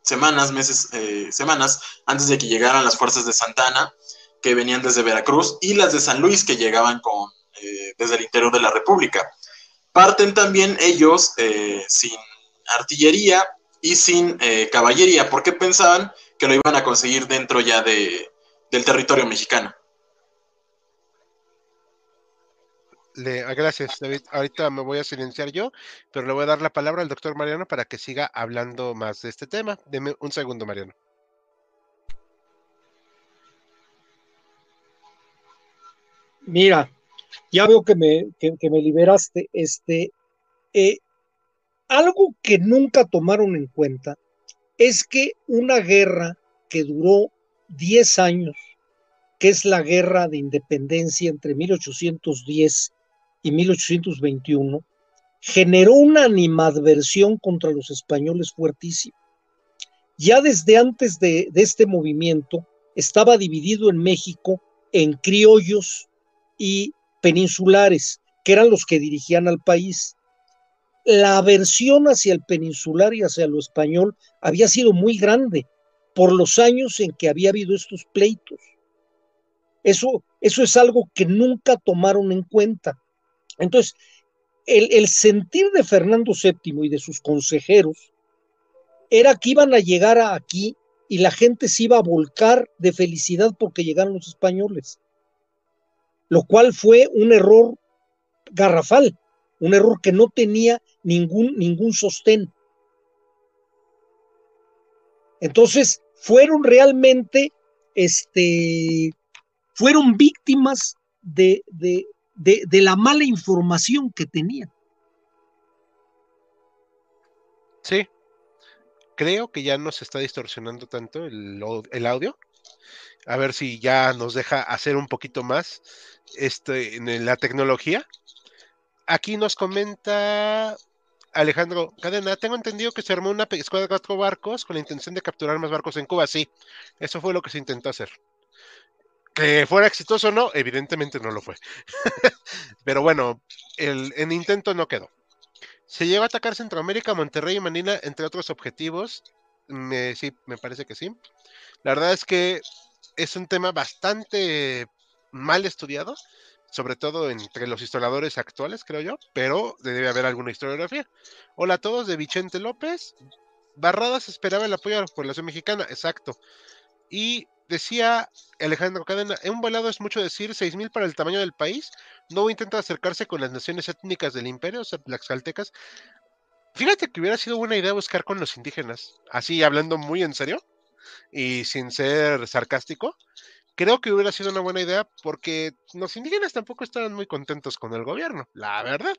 semanas, meses, semanas antes de que llegaran las fuerzas de Santana, que venían desde Veracruz, y las de San Luis, que llegaban con eh, desde el interior de la República. Parten también ellos eh, sin artillería y sin eh, caballería, porque pensaban que lo iban a conseguir dentro ya de, del territorio mexicano. Ah, gracias, David. Ahorita me voy a silenciar yo, pero le voy a dar la palabra al doctor Mariano para que siga hablando más de este tema. Deme un segundo, Mariano. Mira, ya veo que me, me liberaste. Este, eh, algo que nunca tomaron en cuenta es que una guerra que duró 10 años, que es la guerra de independencia entre 1810 y 1821, generó una animadversión contra los españoles fuertísima. Ya desde antes de, de este movimiento estaba dividido en México en criollos y peninsulares, que eran los que dirigían al país. La aversión hacia el peninsular y hacia lo español había sido muy grande por los años en que había habido estos pleitos. Eso, eso es algo que nunca tomaron en cuenta. Entonces, el, sentir de Fernando VII y de sus consejeros era que iban a llegar aquí y la gente se iba a volcar de felicidad porque llegaron los españoles, lo cual fue un error garrafal, un error que no tenía ningún, ningún sostén. Entonces, fueron realmente, este, fueron víctimas de, de, la mala información que tenían. Sí, creo que ya no se está distorsionando tanto el, el, audio. A ver si ya nos deja hacer un poquito más este, en la tecnología. Aquí nos comenta Alejandro Cadena. Tengo entendido que se armó una escuadra de cuatro barcos con la intención de capturar más barcos en Cuba. Sí, eso fue lo que se intentó hacer. Que fuera exitoso o no, evidentemente no lo fue. Pero bueno, el, intento no quedó. Se llegó a atacar Centroamérica, Monterrey y Manila, entre otros objetivos. Me, sí, me parece que sí. La verdad es que es un tema bastante mal estudiado, sobre todo entre los historiadores actuales, creo yo, pero debe haber alguna historiografía. Hola a todos, de Vicente López. Barradas esperaba el apoyo a la población mexicana, exacto. Y decía Alejandro Cadena, en un volado es mucho decir 6.000 para el tamaño del país, no intenta acercarse con las naciones étnicas del imperio, o sea, las caltecas. Fíjate que hubiera sido buena idea buscar con los indígenas, así hablando muy en serio y sin ser sarcástico. Creo que hubiera sido una buena idea porque los indígenas tampoco estaban muy contentos con el gobierno, la verdad.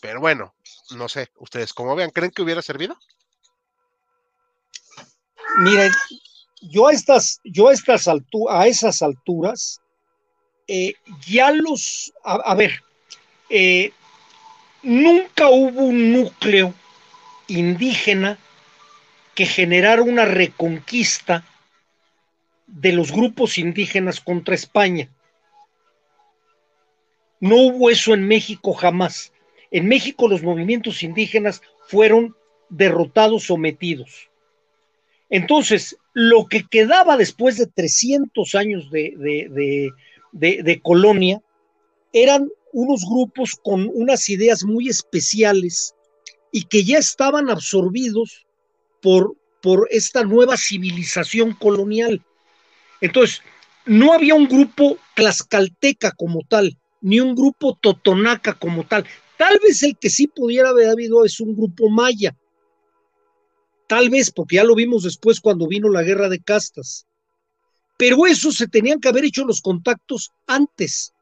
Pero bueno, no sé, ustedes como vean, ¿creen que hubiera servido? Miren, yo a estas, yo a estas alturas, a esas alturas, eh, ya los, a, a ver, eh, nunca hubo un núcleo indígena que generara una reconquista de los grupos indígenas contra España. No hubo eso en México jamás. En México los movimientos indígenas fueron derrotados, sometidos. Entonces, lo que quedaba después de 300 años de, de, de, colonia eran unos grupos con unas ideas muy especiales y que ya estaban absorbidos por, por esta nueva civilización colonial. Entonces, no había un grupo tlaxcalteca como tal, ni un grupo totonaca como tal. Tal vez el que sí pudiera haber habido es un grupo maya, Tal vez, porque ya lo vimos después cuando vino la guerra de castas. Pero eso se tenían que haber hecho los contactos antes.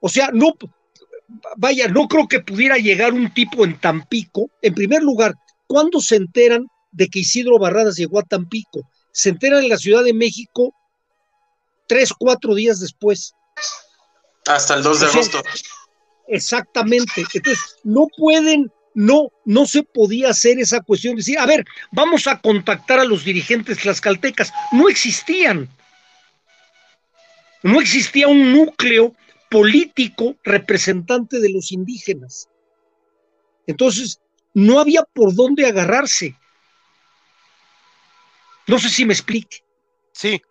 O sea, no, vaya, no creo que pudiera llegar un tipo en Tampico. En primer lugar, ¿cuándo se enteran de que Isidro Barradas llegó a Tampico? Se enteran en la Ciudad de México tres, cuatro días después. Hasta el 2 de agosto. Exactamente. Entonces, no pueden no, no se podía hacer esa cuestión de decir, a ver, vamos a contactar a los dirigentes tlaxcaltecas. No existían. No existía un núcleo político representante de los indígenas. Entonces, no había por dónde agarrarse. No sé si me explique. Sí.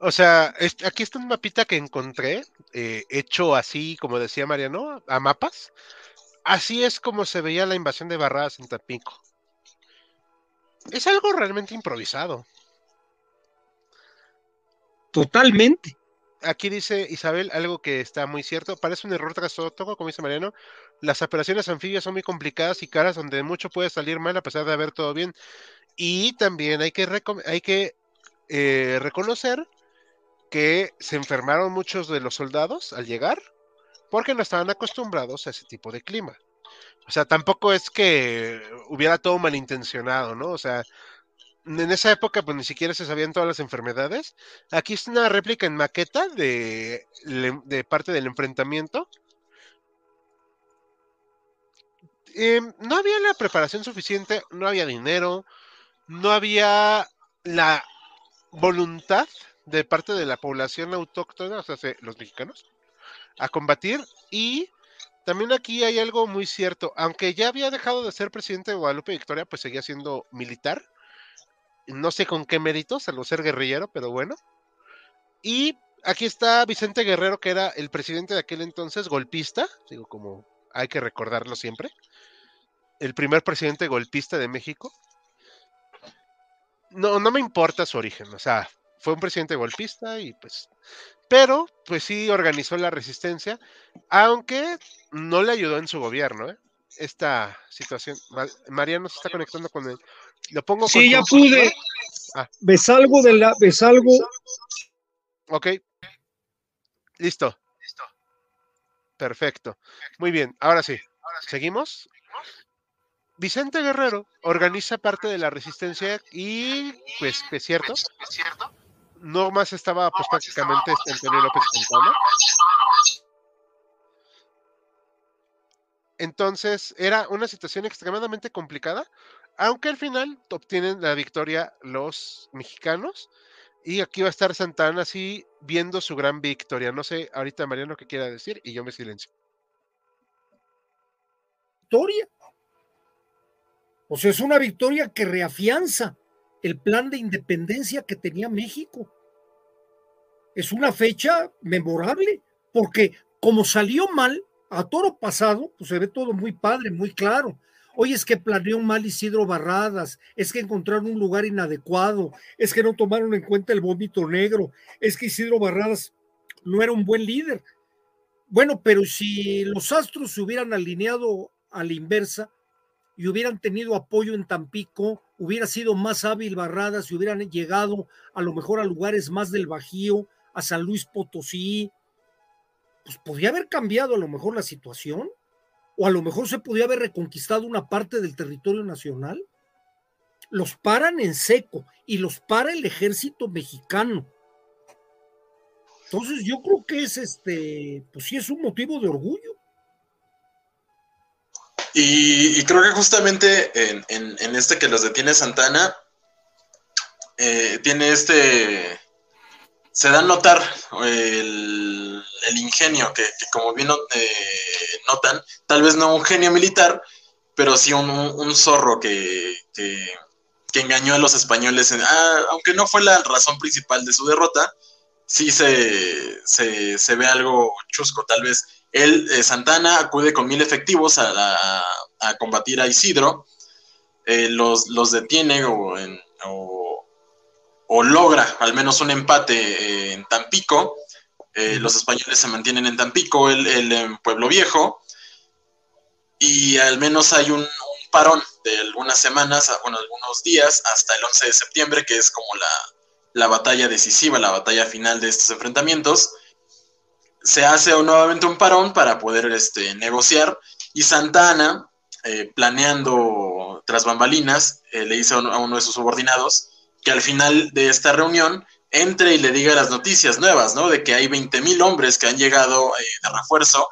O sea, aquí está un mapita que encontré, eh, hecho así, como decía Mariano, a mapas, Así es como se veía la invasión de Barradas en Tampico. Es algo realmente improvisado. Totalmente. Aquí dice Isabel algo que está muy cierto. Parece un error tras otro, como dice Mariano. Las operaciones anfibias son muy complicadas y caras, donde mucho puede salir mal a pesar de haber todo bien. Y también hay que, hay que eh, reconocer que se enfermaron muchos de los soldados al llegar porque no estaban acostumbrados a ese tipo de clima. O sea, tampoco es que hubiera todo malintencionado, ¿no? O sea, en esa época pues ni siquiera se sabían todas las enfermedades. Aquí es una réplica en maqueta de, de parte del enfrentamiento. Em, no había la preparación suficiente, no había dinero, no había la voluntad de parte de la población autóctona, o sea, los mexicanos, a combatir. Y también aquí hay algo muy cierto, aunque ya había dejado de ser presidente de Guadalupe Victoria, pues seguía siendo militar. No sé con qué méritos, salvo ser guerrillero, pero bueno. Y aquí está Vicente Guerrero, que era el presidente de aquel entonces, golpista, digo, como hay que recordarlo siempre. El primer presidente golpista de México. No, no me importa su origen, o sea, fue un presidente golpista y pues, pero pues sí organizó la resistencia, aunque no le ayudó en su gobierno, ¿eh? Esta situación. Mariano se está conectando con él. Lo pongo. Sí, ya pude. Ah. ¿Ves algo de la, ves algo? Ok. Listo. Listo. Perfecto. Muy bien. Ahora sí. ¿Seguimos? Vicente Guerrero organiza parte de la resistencia y pues es cierto, no más estaba pues prácticamente Antonio López Santana. Entonces era una situación extremadamente complicada, aunque al final obtienen la victoria los mexicanos. Y aquí va a estar Santana así viendo su gran victoria. No sé ahorita Mariano qué quiera decir y yo me silencio. Victoria. O sea, es una victoria que reafianza el plan de independencia que tenía México. Es una fecha memorable, porque como salió mal, a toro pasado, pues se ve todo muy padre, muy claro. Hoy es que planeó mal Isidro Barradas, es que encontraron un lugar inadecuado, es que no tomaron en cuenta el vómito negro, es que Isidro Barradas no era un buen líder. Bueno, pero si los astros se hubieran alineado a la inversa, y hubieran tenido apoyo en Tampico, hubiera sido más hábil Barradas y hubieran llegado a lo mejor a lugares más del Bajío, a San Luis Potosí, pues podría haber cambiado a lo mejor la situación, o a lo mejor se podría haber reconquistado una parte del territorio nacional. Los paran en seco y los para el ejército mexicano. Entonces yo creo que es este, pues sí es un motivo de orgullo. Y, creo que justamente en, este que los detiene Santana, eh, tiene este, se da a notar el, ingenio que, como bien eh, notan, tal vez no un genio militar, pero sí un, zorro que, engañó a los españoles, ah, aunque no fue la razón principal de su derrota, sí se, se ve algo chusco, tal vez él, eh, Santana, acude con mil efectivos a, combatir a Isidro, eh, los, los, detiene o, logra al menos un empate eh, en Tampico. los españoles se mantienen en Tampico, él, en Pueblo Viejo, y al menos hay un, parón de algunas semanas, bueno, algunos días, hasta el 11 de septiembre, que es como la, la batalla decisiva, la batalla final de estos enfrentamientos se hace nuevamente un parón para poder este, negociar y Santana, eh, planeando tras bambalinas, eh, le dice a uno, de sus subordinados que al final de esta reunión entre y le diga las noticias nuevas, ¿no? De que hay 20 mil hombres que han llegado eh, de refuerzo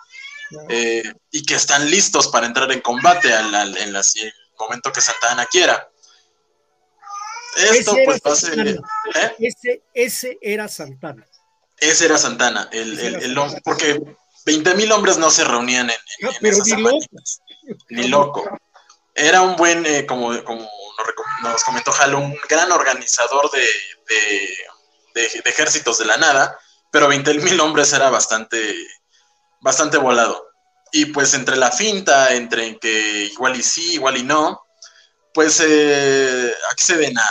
y que están listos para entrar en combate en el momento que Santana quiera. Esto, pues, pase. Ese, ese era Santana. Ese era Santana, el, el, porque 20 mil hombres no se reunían en, ni loco. Era un buen, eh, como, como nos comentó Halo, un gran organizador de, de, ejércitos de la nada, pero 20 mil hombres era bastante, bastante volado. Y pues entre la finta, entre que igual y sí, igual y no, pues eh, acceden a,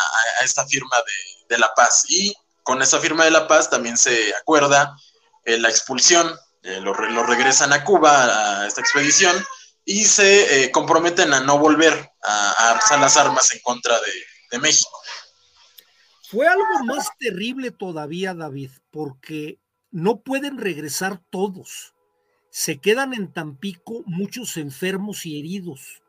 a, esta firma de, de la paz. Y con esa firma de la paz también se acuerda eh, la expulsión, eh, lo, regresan a Cuba a esta expedición y se eh, comprometen a no volver a, alzar las armas en contra de, México. Fue algo más terrible todavía, David, porque no pueden regresar todos. se quedan en Tampico muchos enfermos y heridos,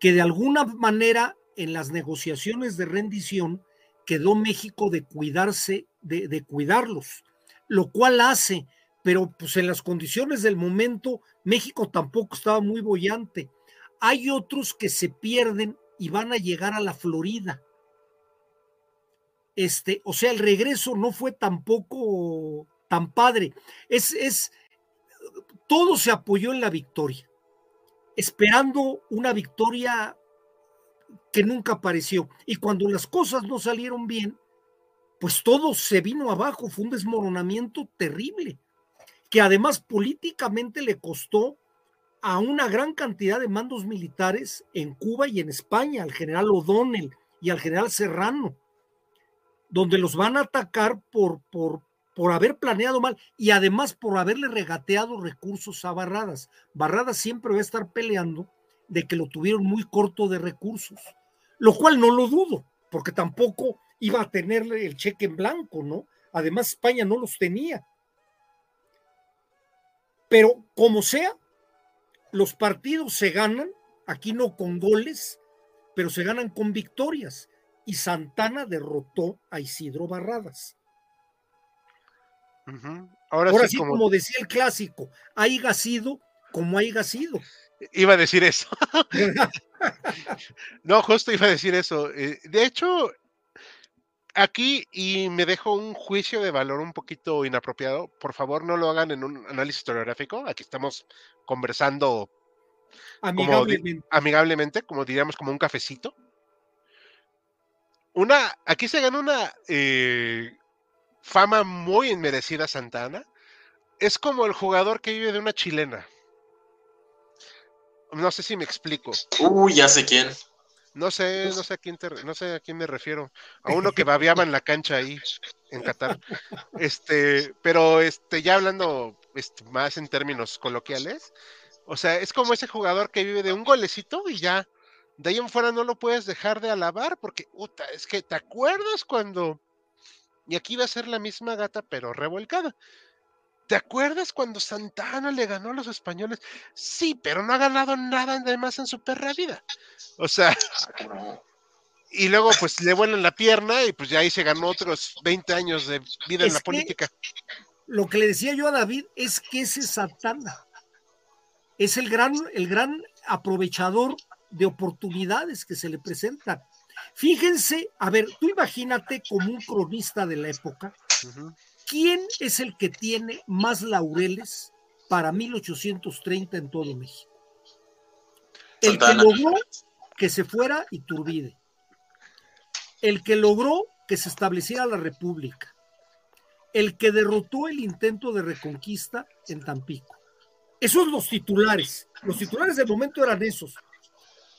que de alguna manera en las negociaciones de rendición quedó México de cuidarse, de, cuidarlos, lo cual hace, pero pues en las condiciones del momento México tampoco estaba muy bollante. Hay otros que se pierden y van a llegar a la Florida. Este, o sea, el regreso no fue tampoco tan padre. Es, es, todo se apoyó en la victoria, esperando una victoria que nunca apareció. Y cuando las cosas no salieron bien, pues todo se vino abajo, fue un desmoronamiento terrible, que además políticamente le costó a una gran cantidad de mandos militares en Cuba y en España, al general O'Donnell y al general Serrano, donde los van a atacar por, por, por haber planeado mal y además por haberle regateado recursos a Barradas. Barradas siempre va a estar peleando de que lo tuvieron muy corto de recursos, lo cual no lo dudo, porque tampoco iba a tenerle el cheque en blanco, ¿no? Además, España no los tenía. Pero como sea, los partidos se ganan, aquí no con goles, pero se ganan con victorias. Y Santana derrotó a Isidro Barradas. Ahora, sí, como... decía el clásico, haya sido como haya sido. Iba a decir eso. no, justo iba a decir eso. Eh, de hecho, aquí, y me dejo un juicio de valor un poquito inapropiado, por favor no lo hagan en un análisis historiográfico. Aquí estamos conversando amigablemente, como, amigablemente, como diríamos, como un cafecito. Una, aquí se gana una eh, fama muy inmerecida Santana. Es como el jugador que vive de una chilena. No sé si me explico. Uy, ya sé quién. No sé, no sé a quién no sé a quién me refiero. A uno que babeaba en la cancha ahí en Qatar. Este, pero este, ya hablando este, más en términos coloquiales, o sea, es como ese jugador que vive de un golecito y ya de ahí en fuera no lo puedes dejar de alabar porque, puta, es que te acuerdas cuando y aquí va a ser la misma gata, pero revolcada. ¿Te acuerdas cuando Santana le ganó a los españoles? Sí, pero no ha ganado nada de más en su perra vida. O sea, y luego pues le vuelan la pierna y pues ya ahí se ganó otros 20 años de vida en la política. Lo que le decía yo a David es que ese Santana es el gran, el gran aprovechador de oportunidades que se le presentan. Fíjense, a ver, tú imagínate como un cronista de la época, ¿quién es el que tiene más laureles para 1830 en todo México? El que logró que se fuera Iturbide, el que logró que se estableciera la República, el que derrotó el intento de reconquista en Tampico. Esos son los titulares. Los titulares del momento eran esos.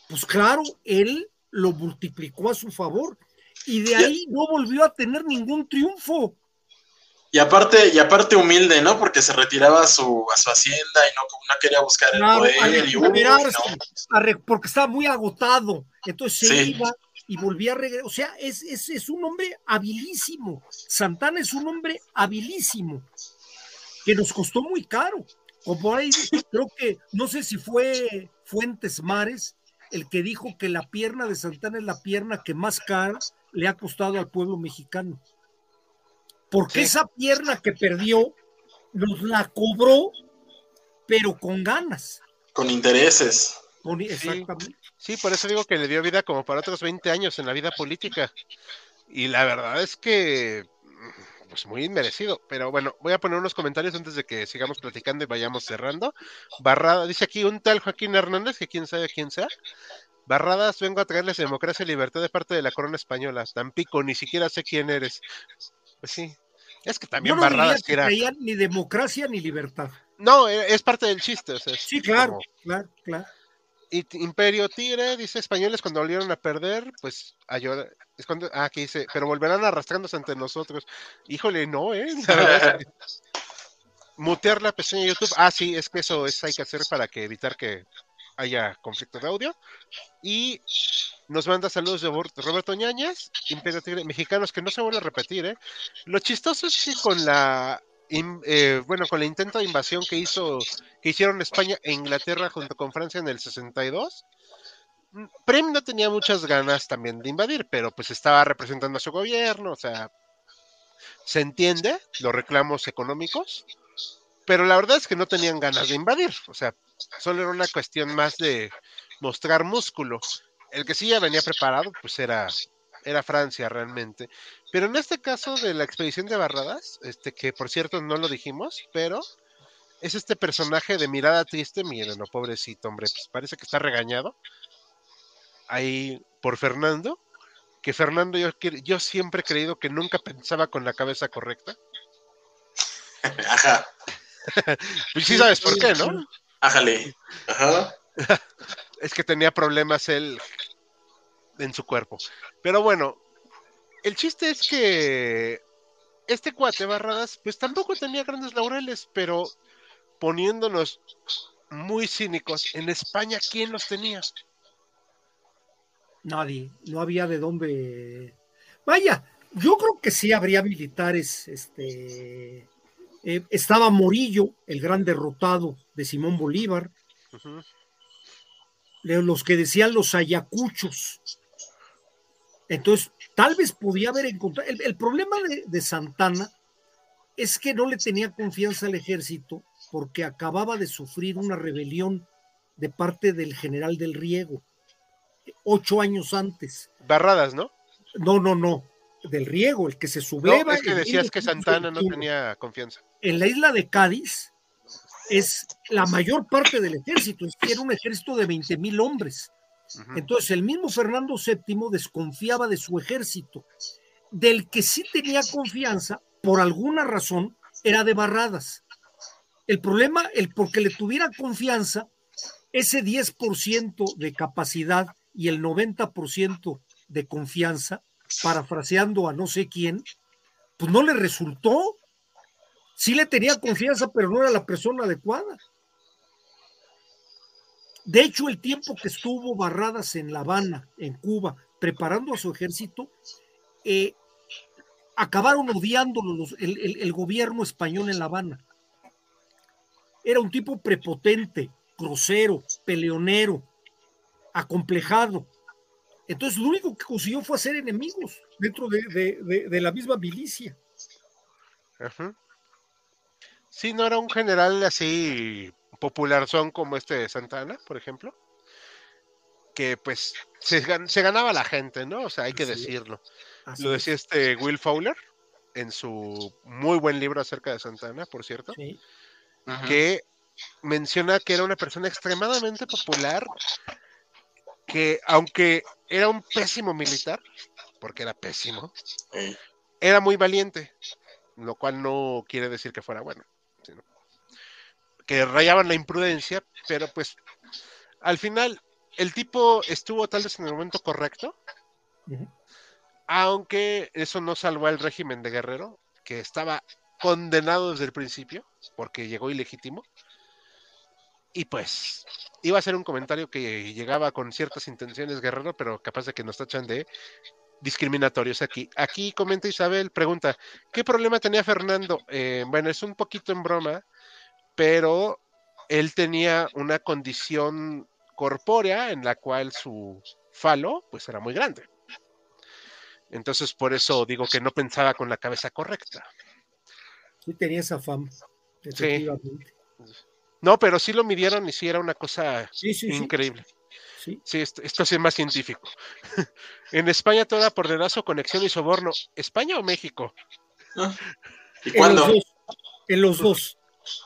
Pues claro, él lo multiplicó a su favor y de ahí no volvió a tener ningún triunfo. Y aparte, y aparte humilde, ¿no? Porque se retiraba a su, a su hacienda y no, no quería buscar el poder. Y, porque estaba muy agotado. Entonces se iba y volvía a regresar. O sea, es, es, es, un hombre habilísimo. Santana es un hombre habilísimo, que nos costó muy caro. Como ahí, creo que, no sé si fue Fuentes Mares, el que dijo que la pierna de Santana es la pierna que más cara le ha costado al pueblo mexicano. Porque esa pierna que perdió nos la cobró, pero con ganas. Con intereses. exactamente. Sí, por eso digo que le dio vida como para otros 20 años en la vida política. Y la verdad es que pues muy inmerecido. Pero bueno, voy a poner unos comentarios antes de que sigamos platicando y vayamos cerrando. Barrada, dice aquí un tal Joaquín Hernández, que quién sabe quién sea. Barradas, vengo a traerles democracia y libertad de parte de la corona española. Tampico, ni siquiera sé quién eres. Pues sí. Es que también Barradas que era... ni democracia ni libertad. No, e, es parte del chiste. sí, claro, claro, claro. Imperio Tigre, dice españoles cuando volvieron a perder, pues ayuda. Es cuando, ah, aquí dice, pero volverán arrastrándose ante nosotros. Híjole, no, ¿eh? Mutear la pestaña de YouTube. Ah, sí, es que eso es, hay que hacer para que evitar que haya conflicto de audio. Y nos manda saludos de Roberto Ñañas, Imperio Tigre, mexicanos que no se vuelve a repetir, ¿eh? Lo chistoso es que con la eh, bueno, con el intento de invasión que hizo, que hicieron España e Inglaterra junto con Francia en el 62, mm, Prem no tenía muchas ganas también de invadir, pero pues estaba representando a su gobierno, o sea, se entiende los reclamos económicos, pero la verdad es que no tenían ganas de invadir, o sea, solo era una cuestión más de mostrar músculo. El que sí ya venía preparado, pues era, era Francia realmente. Pero en este caso de la expedición de Barradas, este que por cierto no lo dijimos, pero es este personaje de mirada triste, miren, no pobrecito, hombre, pues parece que está regañado ahí por Fernando, que Fernando yo, yo siempre he creído que nunca pensaba con la cabeza correcta. Ajá. pues sí sabes por qué, ¿no? Ájale. Ajá. es que tenía problemas él en su cuerpo. Pero bueno, el chiste es que este cuate Barradas, pues tampoco tenía grandes laureles, pero poniéndonos muy cínicos, en España, ¿quién los tenía? Nadie, no había de dónde. Vaya, yo creo que sí habría militares, este, eh, estaba Morillo, el gran derrotado de Simón Bolívar, los que decían los ayacuchos. Entonces, tal vez podía haber encontrado. El, problema de, Santana es que no le tenía confianza al ejército porque acababa de sufrir una rebelión de parte del general del Riego, ocho años antes. Barradas, ¿no? No, no, no. Del Riego, el que se subleva. es que decías que Santana no tenía confianza. En la isla de Cádiz, es la mayor parte del ejército, es que era un ejército de 20 mil hombres. Entonces el mismo Fernando VII desconfiaba de su ejército, del que sí tenía confianza, por alguna razón, era de Barradas. El problema, el porque le tuviera confianza, ese 10% de capacidad y el 90% de confianza, parafraseando a no sé quién, pues no le resultó sí le tenía confianza, pero no era la persona adecuada. De hecho, el tiempo que estuvo Barradas en La Habana, en Cuba, preparando a su ejército, eh, acabaron odiándolo el, gobierno español en La Habana. Era un tipo prepotente, grosero, peleonero, acomplejado. Entonces, lo único que consiguió fue hacer enemigos dentro de, la misma milicia. Ajá. Sí, no era un general así popular son como este de Santana, por ejemplo. Que pues se, ganaba la gente, ¿no? O sea, hay que decirlo. Lo decía este Will Fowler en su muy buen libro acerca de Santana, por cierto. Que menciona que era una persona extremadamente popular, que aunque era un pésimo militar, porque era pésimo, era muy valiente, lo cual no quiere decir que fuera bueno que rayaban la imprudencia, pero pues al final el tipo estuvo tal vez en el momento correcto, aunque eso no salvó al régimen de Guerrero, que estaba condenado desde el principio, porque llegó ilegítimo. Y pues iba a ser un comentario que llegaba con ciertas intenciones Guerrero, pero capaz de que nos tachan de discriminatorios aquí. Aquí comenta Isabel, pregunta, ¿qué problema tenía Fernando? Eh, bueno, es un poquito en broma, pero él tenía una condición corpórea en la cual su falo pues era muy grande. Entonces por eso digo que no pensaba con la cabeza correcta. Sí tenía esa fama. Sí. No, pero sí lo midieron y sí era una cosa increíble. Sí, esto, esto, sí es más científico. en España toda por dedazo, conexión y soborno. ¿España o México? Ah. ¿Y cuándo? En los dos.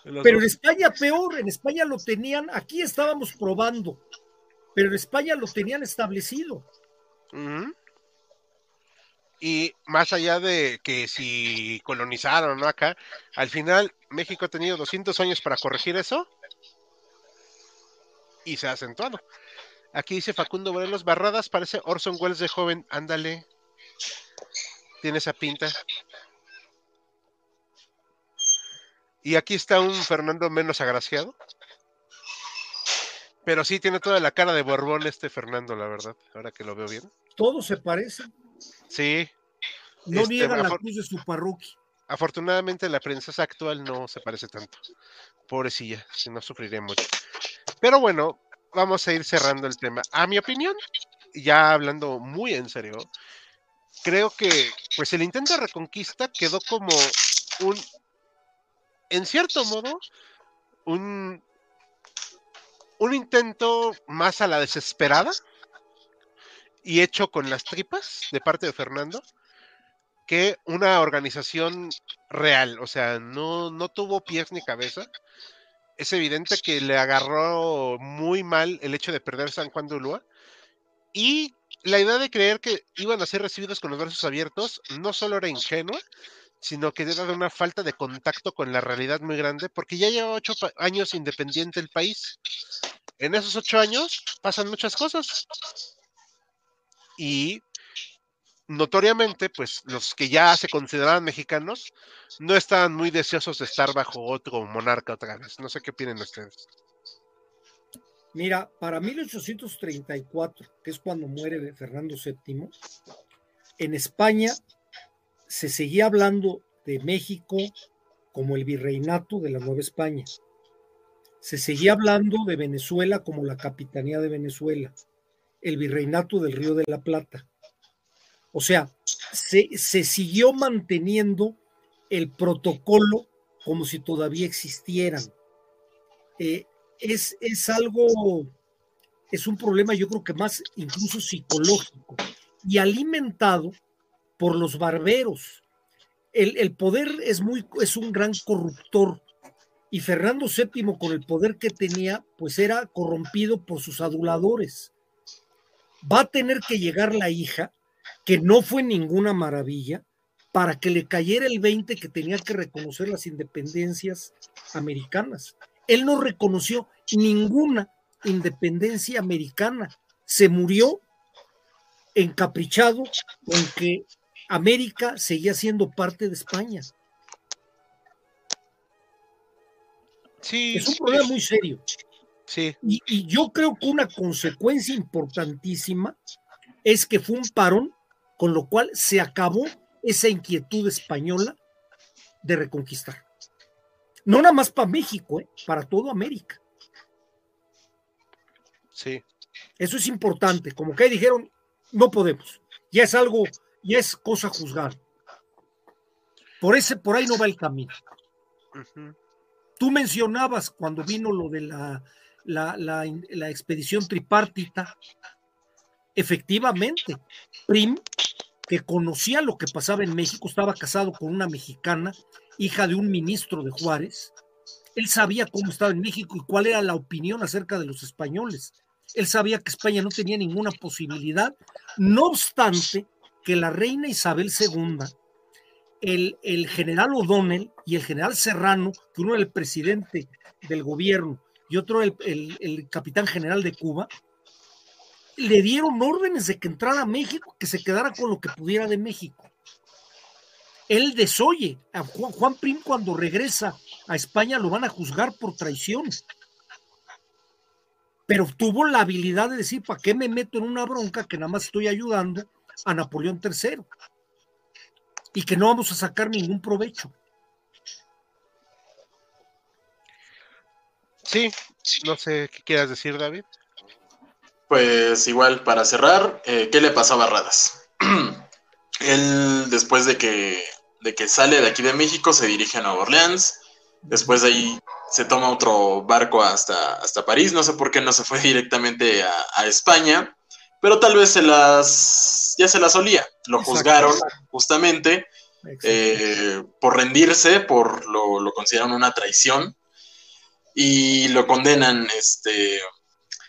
Pero en España peor, en España lo tenían, aquí estábamos probando, pero en España lo tenían establecido. Y más allá de que si colonizaron no acá, al final México ha tenido 200 años para corregir eso y se ha acentuado. Aquí dice Facundo Morelos Barradas, parece Orson Welles de joven, ándale, tiene esa pinta. Y aquí está un Fernando menos agraciado. Pero sí tiene toda la cara de Borbón este Fernando, la verdad, ahora que lo veo bien. Todos se parecen. Sí. No este, niega la cruz de su parroquia. Afortunadamente la princesa actual no se parece tanto. Pobrecilla, si no sufriré mucho. Pero bueno, vamos a ir cerrando el tema. A mi opinión, ya hablando muy en serio, creo que pues el intento de reconquista quedó como un, en cierto modo, un, un intento más a la desesperada y hecho con las tripas de parte de Fernando que una organización real, o sea, no, no tuvo pies ni cabeza. Es evidente que le agarró muy mal el hecho de perder San Juan de Ulúa y la idea de creer que iban a ser recibidos con los brazos abiertos no solo era ingenua, sino que era de una falta de contacto con la realidad muy grande, porque ya lleva ocho años independiente el país. En esos ocho años pasan muchas cosas. Y notoriamente, pues los que ya se consideraban mexicanos no estaban muy deseosos de estar bajo otro monarca otra vez. No sé qué opinan ustedes. Mira, para 1834, que es cuando muere Fernando VII, en España se seguía hablando de México como el virreinato de la Nueva España. Se seguía hablando de Venezuela como la capitanía de Venezuela, el virreinato del Río de la Plata. O sea, se, siguió manteniendo el protocolo como si todavía existieran. Eh, es, es algo, es un problema yo creo que más incluso psicológico y alimentado por los barberos. El, poder es, muy, es un gran corruptor y Fernando VII con el poder que tenía pues era corrompido por sus aduladores. Va a tener que llegar la hija, que no fue ninguna maravilla, para que le cayera el 20 que tenía que reconocer las independencias americanas. Él no reconoció ninguna independencia americana. Se murió encaprichado con que América seguía siendo parte de España. Sí, es un problema muy serio. Sí. Y, y, yo creo que una consecuencia importantísima es que fue un parón, con lo cual se acabó esa inquietud española de reconquistar. No nada más para México, ¿eh? para toda América. Sí. Eso es importante. Como que dijeron, no podemos. Ya es algo, ya es cosa juzgar. Por ese, por ahí no va el camino. Tú mencionabas cuando vino lo de la, la, la, expedición tripartita. Efectivamente, Prim, que conocía lo que pasaba en México, estaba casado con una mexicana hija de un ministro de Juárez, él sabía cómo estaba en México y cuál era la opinión acerca de los españoles. Él sabía que España no tenía ninguna posibilidad, no obstante que la reina Isabel II, el, el general O'Donnell y el general Serrano, que uno era el presidente del gobierno y otro el, el capitán general de Cuba, le dieron órdenes de que entrara a México, que se quedara con lo que pudiera de México él desoye. A Juan, Prim cuando regresa a España lo van a juzgar por traición. Pero tuvo la habilidad de decir, ¿para qué me meto en una bronca que nada más estoy ayudando a Napoleón III? Y que no vamos a sacar ningún provecho. Sí, no sé qué quieras decir, David. Pues igual, para cerrar, eh, ¿qué le pasó a Barradas? Él, después de que de que sale de aquí de México, se dirige a Nueva Orleans, después de ahí se toma otro barco hasta, hasta París, no sé por qué no se fue directamente a, España, pero tal vez se las, ya se las olía, lo juzgaron justamente eh, por rendirse, por lo, lo consideraron una traición y lo condenan, este,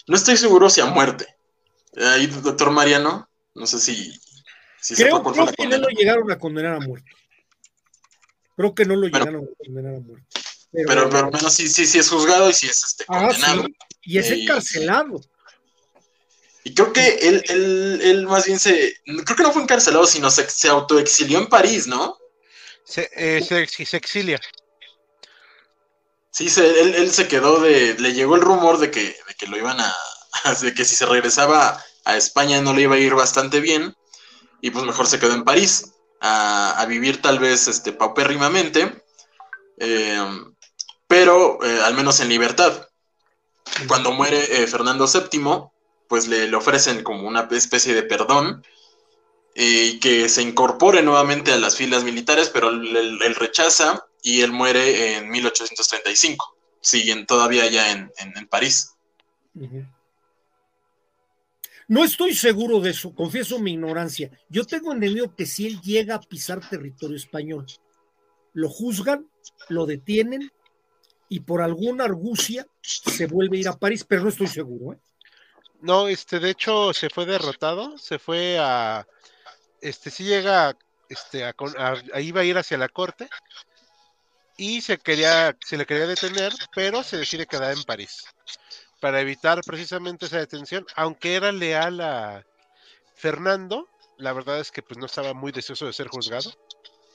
no estoy seguro si a muerte. Ahí, doctor Mariano, no sé si... si creo, se que no lo llegaron a condenar a muerte. Creo que no lo llegaron a condenar a muerte. Pero, pero, menos sí, sí, sí es juzgado y sí es este, condenado. Y es encarcelado. Y creo que él, él, él, más bien se. Creo que no fue encarcelado, sino se, se autoexilió en París, ¿no? Se, eh, se, se, exilia. Sí, se, él, él, se quedó de. Le llegó el rumor de que, de que lo iban a. De que si se regresaba a España no le iba a ir bastante bien. Y pues mejor se quedó en París. a, vivir tal vez este, paupérrimamente, eh, pero eh, al menos en libertad. Cuando muere Fernando VII, pues le, ofrecen como una especie de perdón y que se incorpore nuevamente a las filas militares, pero él, rechaza y él muere en 1835. Siguen todavía ya en, París. No estoy seguro de eso, confieso mi ignorancia. Yo tengo entendido que si él llega a pisar territorio español, lo juzgan, lo detienen y por alguna argucia se vuelve a ir a París, pero no estoy seguro. ¿eh? No, este, de hecho, se fue derrotado, se fue a, este, sí llega, este, a, a, iba a ir hacia la corte y se quería, se le quería detener, pero se decide quedar en París para evitar precisamente esa detención, aunque era leal a Fernando, la verdad es que pues no estaba muy deseoso de ser juzgado.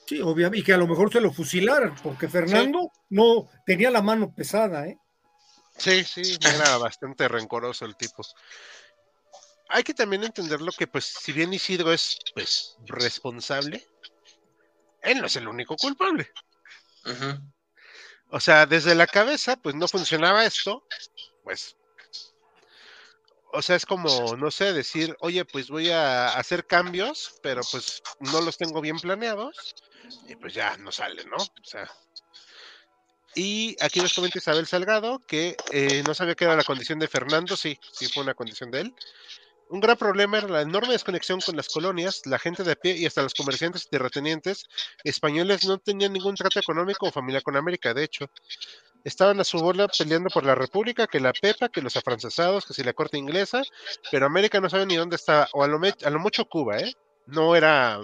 Sí, obviamente, y que a lo mejor se lo fusilaran, porque Fernando no tenía la mano pesada, ¿eh? Sí, sí, era bastante rencoroso el tipo. Hay que también entenderlo que, pues, si bien Isidro es, pues, responsable, él no es el único culpable. O sea, desde la cabeza, pues no funcionaba esto, pues. O sea, es como, no sé, decir, oye, pues voy a hacer cambios, pero pues no los tengo bien planeados, y pues ya no sale, ¿no? O sea. Y aquí nos comenta Isabel Salgado que eh, no sabía que era la condición de Fernando, sí, sí fue una condición de él. Un gran problema era la enorme desconexión con las colonias, la gente de pie y hasta los comerciantes y terratenientes españoles no tenían ningún trato económico o familiar con América, de hecho. Estaban a su bola peleando por la República, que la Pepa, que los afrancesados, que si la corte inglesa, pero América no sabe ni dónde está, o a lo, a lo mucho Cuba, ¿eh? No era,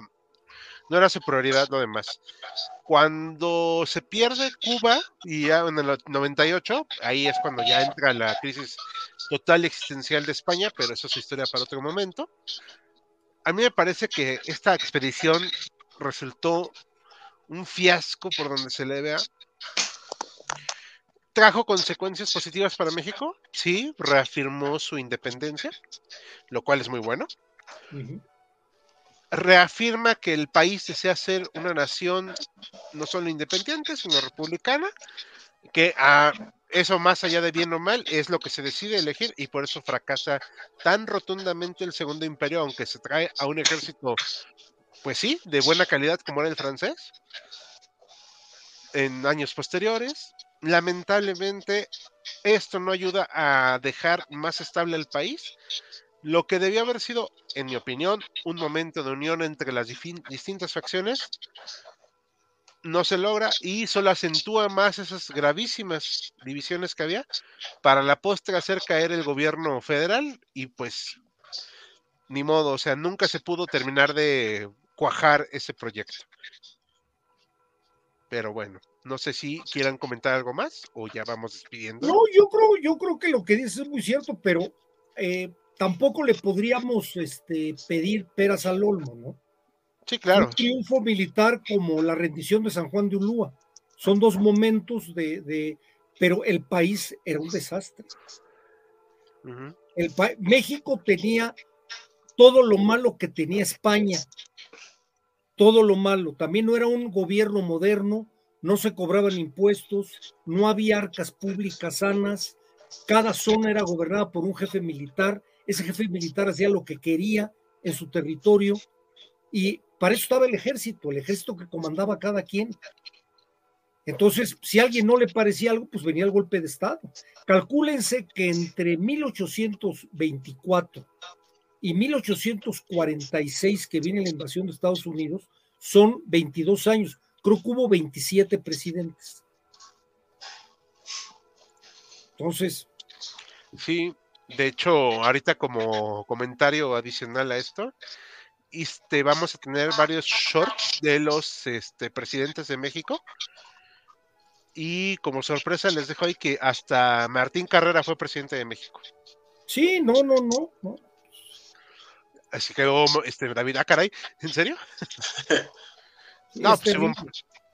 no era su prioridad lo demás. Cuando se pierde Cuba, y ya en el 98, ahí es cuando ya entra la crisis total existencial de España, pero eso es historia para otro momento. A mí me parece que esta expedición resultó un fiasco por donde se le vea. Trajo consecuencias positivas para México, sí, reafirmó su independencia, lo cual es muy bueno. Reafirma que el país desea ser una nación no solo independiente, sino republicana, que a eso más allá de bien o mal es lo que se decide elegir y por eso fracasa tan rotundamente el segundo imperio, aunque se trae a un ejército, pues sí, de buena calidad como era el francés, en años posteriores. Lamentablemente, esto no ayuda a dejar más estable el país, lo que debió haber sido, en mi opinión, un momento de unión entre las distintas facciones, no se logra y solo acentúa más esas gravísimas divisiones que había para la postre hacer caer el gobierno federal y pues ni modo, o sea, nunca se pudo terminar de cuajar ese proyecto. Pero bueno, no sé si quieran comentar algo más o ya vamos despidiendo. No, yo creo, yo creo que lo que dices es muy cierto, pero eh, tampoco le podríamos este, pedir peras al olmo, ¿no? Sí, claro. Un triunfo militar como la rendición de San Juan de Ulúa. Son dos momentos de, pero el país era un desastre. el México tenía todo lo malo que tenía España, todo lo malo. También no era un gobierno moderno, no se cobraban impuestos, no había arcas públicas sanas, cada zona era gobernada por un jefe militar, ese jefe militar hacía lo que quería en su territorio y para eso estaba el ejército, el ejército que comandaba cada quien. Entonces, si a alguien no le parecía algo, pues venía el golpe de Estado. Calcúlense que entre 1824 y 1846, que viene la invasión de Estados Unidos, son 22 años. Creo que hubo 27 presidentes. Entonces. Sí, de hecho, ahorita como comentario adicional a esto, este, vamos a tener varios shorts de los este, presidentes de México. Y como sorpresa les dejo ahí que hasta Martín Carrera fue presidente de México. Sí, no, no, no, no. Así que este, David, ah, caray, ¿en serio? no, pues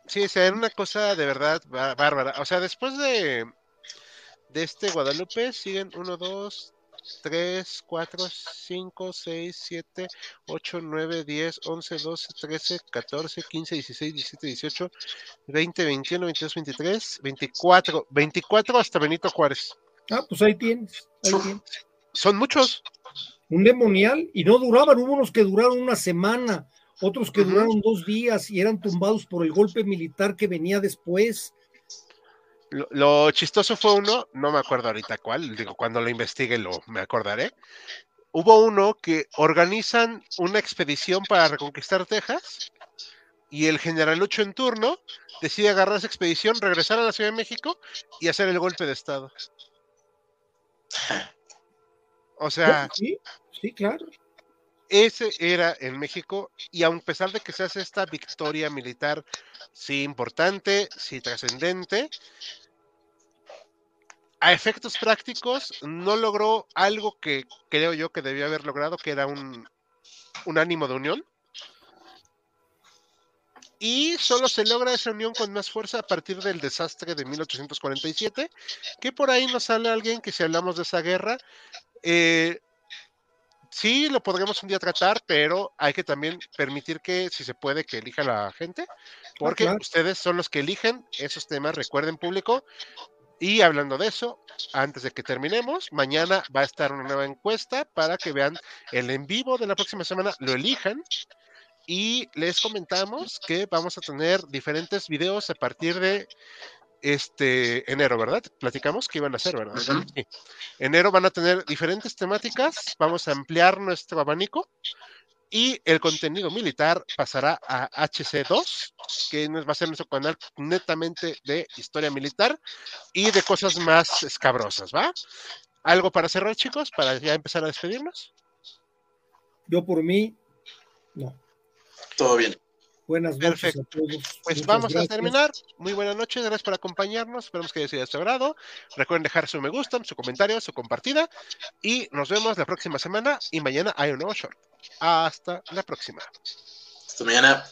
sí, o sea, era una cosa de verdad bárbara. O sea, después de, de este Guadalupe siguen uno, dos, 3, 4, 5, 6, 7, 8, 9, 10, 11, 12, 13, 14, 15, 16, 17, 18, 20, 21, 22, 23, 24, 24 hasta Benito Juárez. Ah, pues ahí tienes, ahí tienes. Son muchos. Un demonial y no duraban, hubo unos que duraron una semana, otros que duraron dos días y eran tumbados por el golpe militar que venía después. Lo, chistoso fue uno, no me acuerdo ahorita cuál, digo, cuando lo investigue lo me acordaré. Hubo uno que organizan una expedición para reconquistar Texas y el general Lucho en turno decide agarrar esa expedición, regresar a la Ciudad de México y hacer el golpe de Estado. O sea. Sí, sí, claro. Ese era en México, y a pesar de que se hace esta victoria militar, sí importante, sí trascendente, a efectos prácticos no logró algo que creo yo que debió haber logrado, que era un, ánimo de unión. Y solo se logra esa unión con más fuerza a partir del desastre de 1847, que por ahí nos sale alguien que si hablamos de esa guerra, eh, sí lo podremos un día tratar, pero hay que también permitir que, si se puede, que elija la gente, ah, porque ustedes son los que eligen esos temas, recuerden público. Y hablando de eso, antes de que terminemos, mañana va a estar una nueva encuesta para que vean el en vivo de la próxima semana, lo elijan. Y les comentamos que vamos a tener diferentes videos a partir de este enero, ¿verdad? Platicamos que iban a ser, ¿verdad? sí. Enero van a tener diferentes temáticas, vamos a ampliar nuestro abanico y el contenido militar pasará a HC2, que va a ser nuestro canal netamente de historia militar y de cosas más escabrosas, ¿va? ¿Algo para cerrar, chicos, para ya empezar a despedirnos? Yo por mí, no. Todo bien. Buenas noches a todos. Pues vamos a terminar. Muy buenas noches, gracias por acompañarnos. Esperamos que haya sido de su agrado. Recuerden dejar su me gusta, su comentario, su compartida. Y nos vemos la próxima semana. Y mañana hay un nuevo short. Hasta la próxima. Hasta mañana.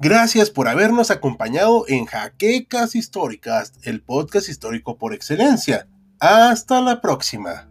Gracias por habernos acompañado en Jaquecas Históricas, el podcast histórico por excelencia. Hasta la próxima.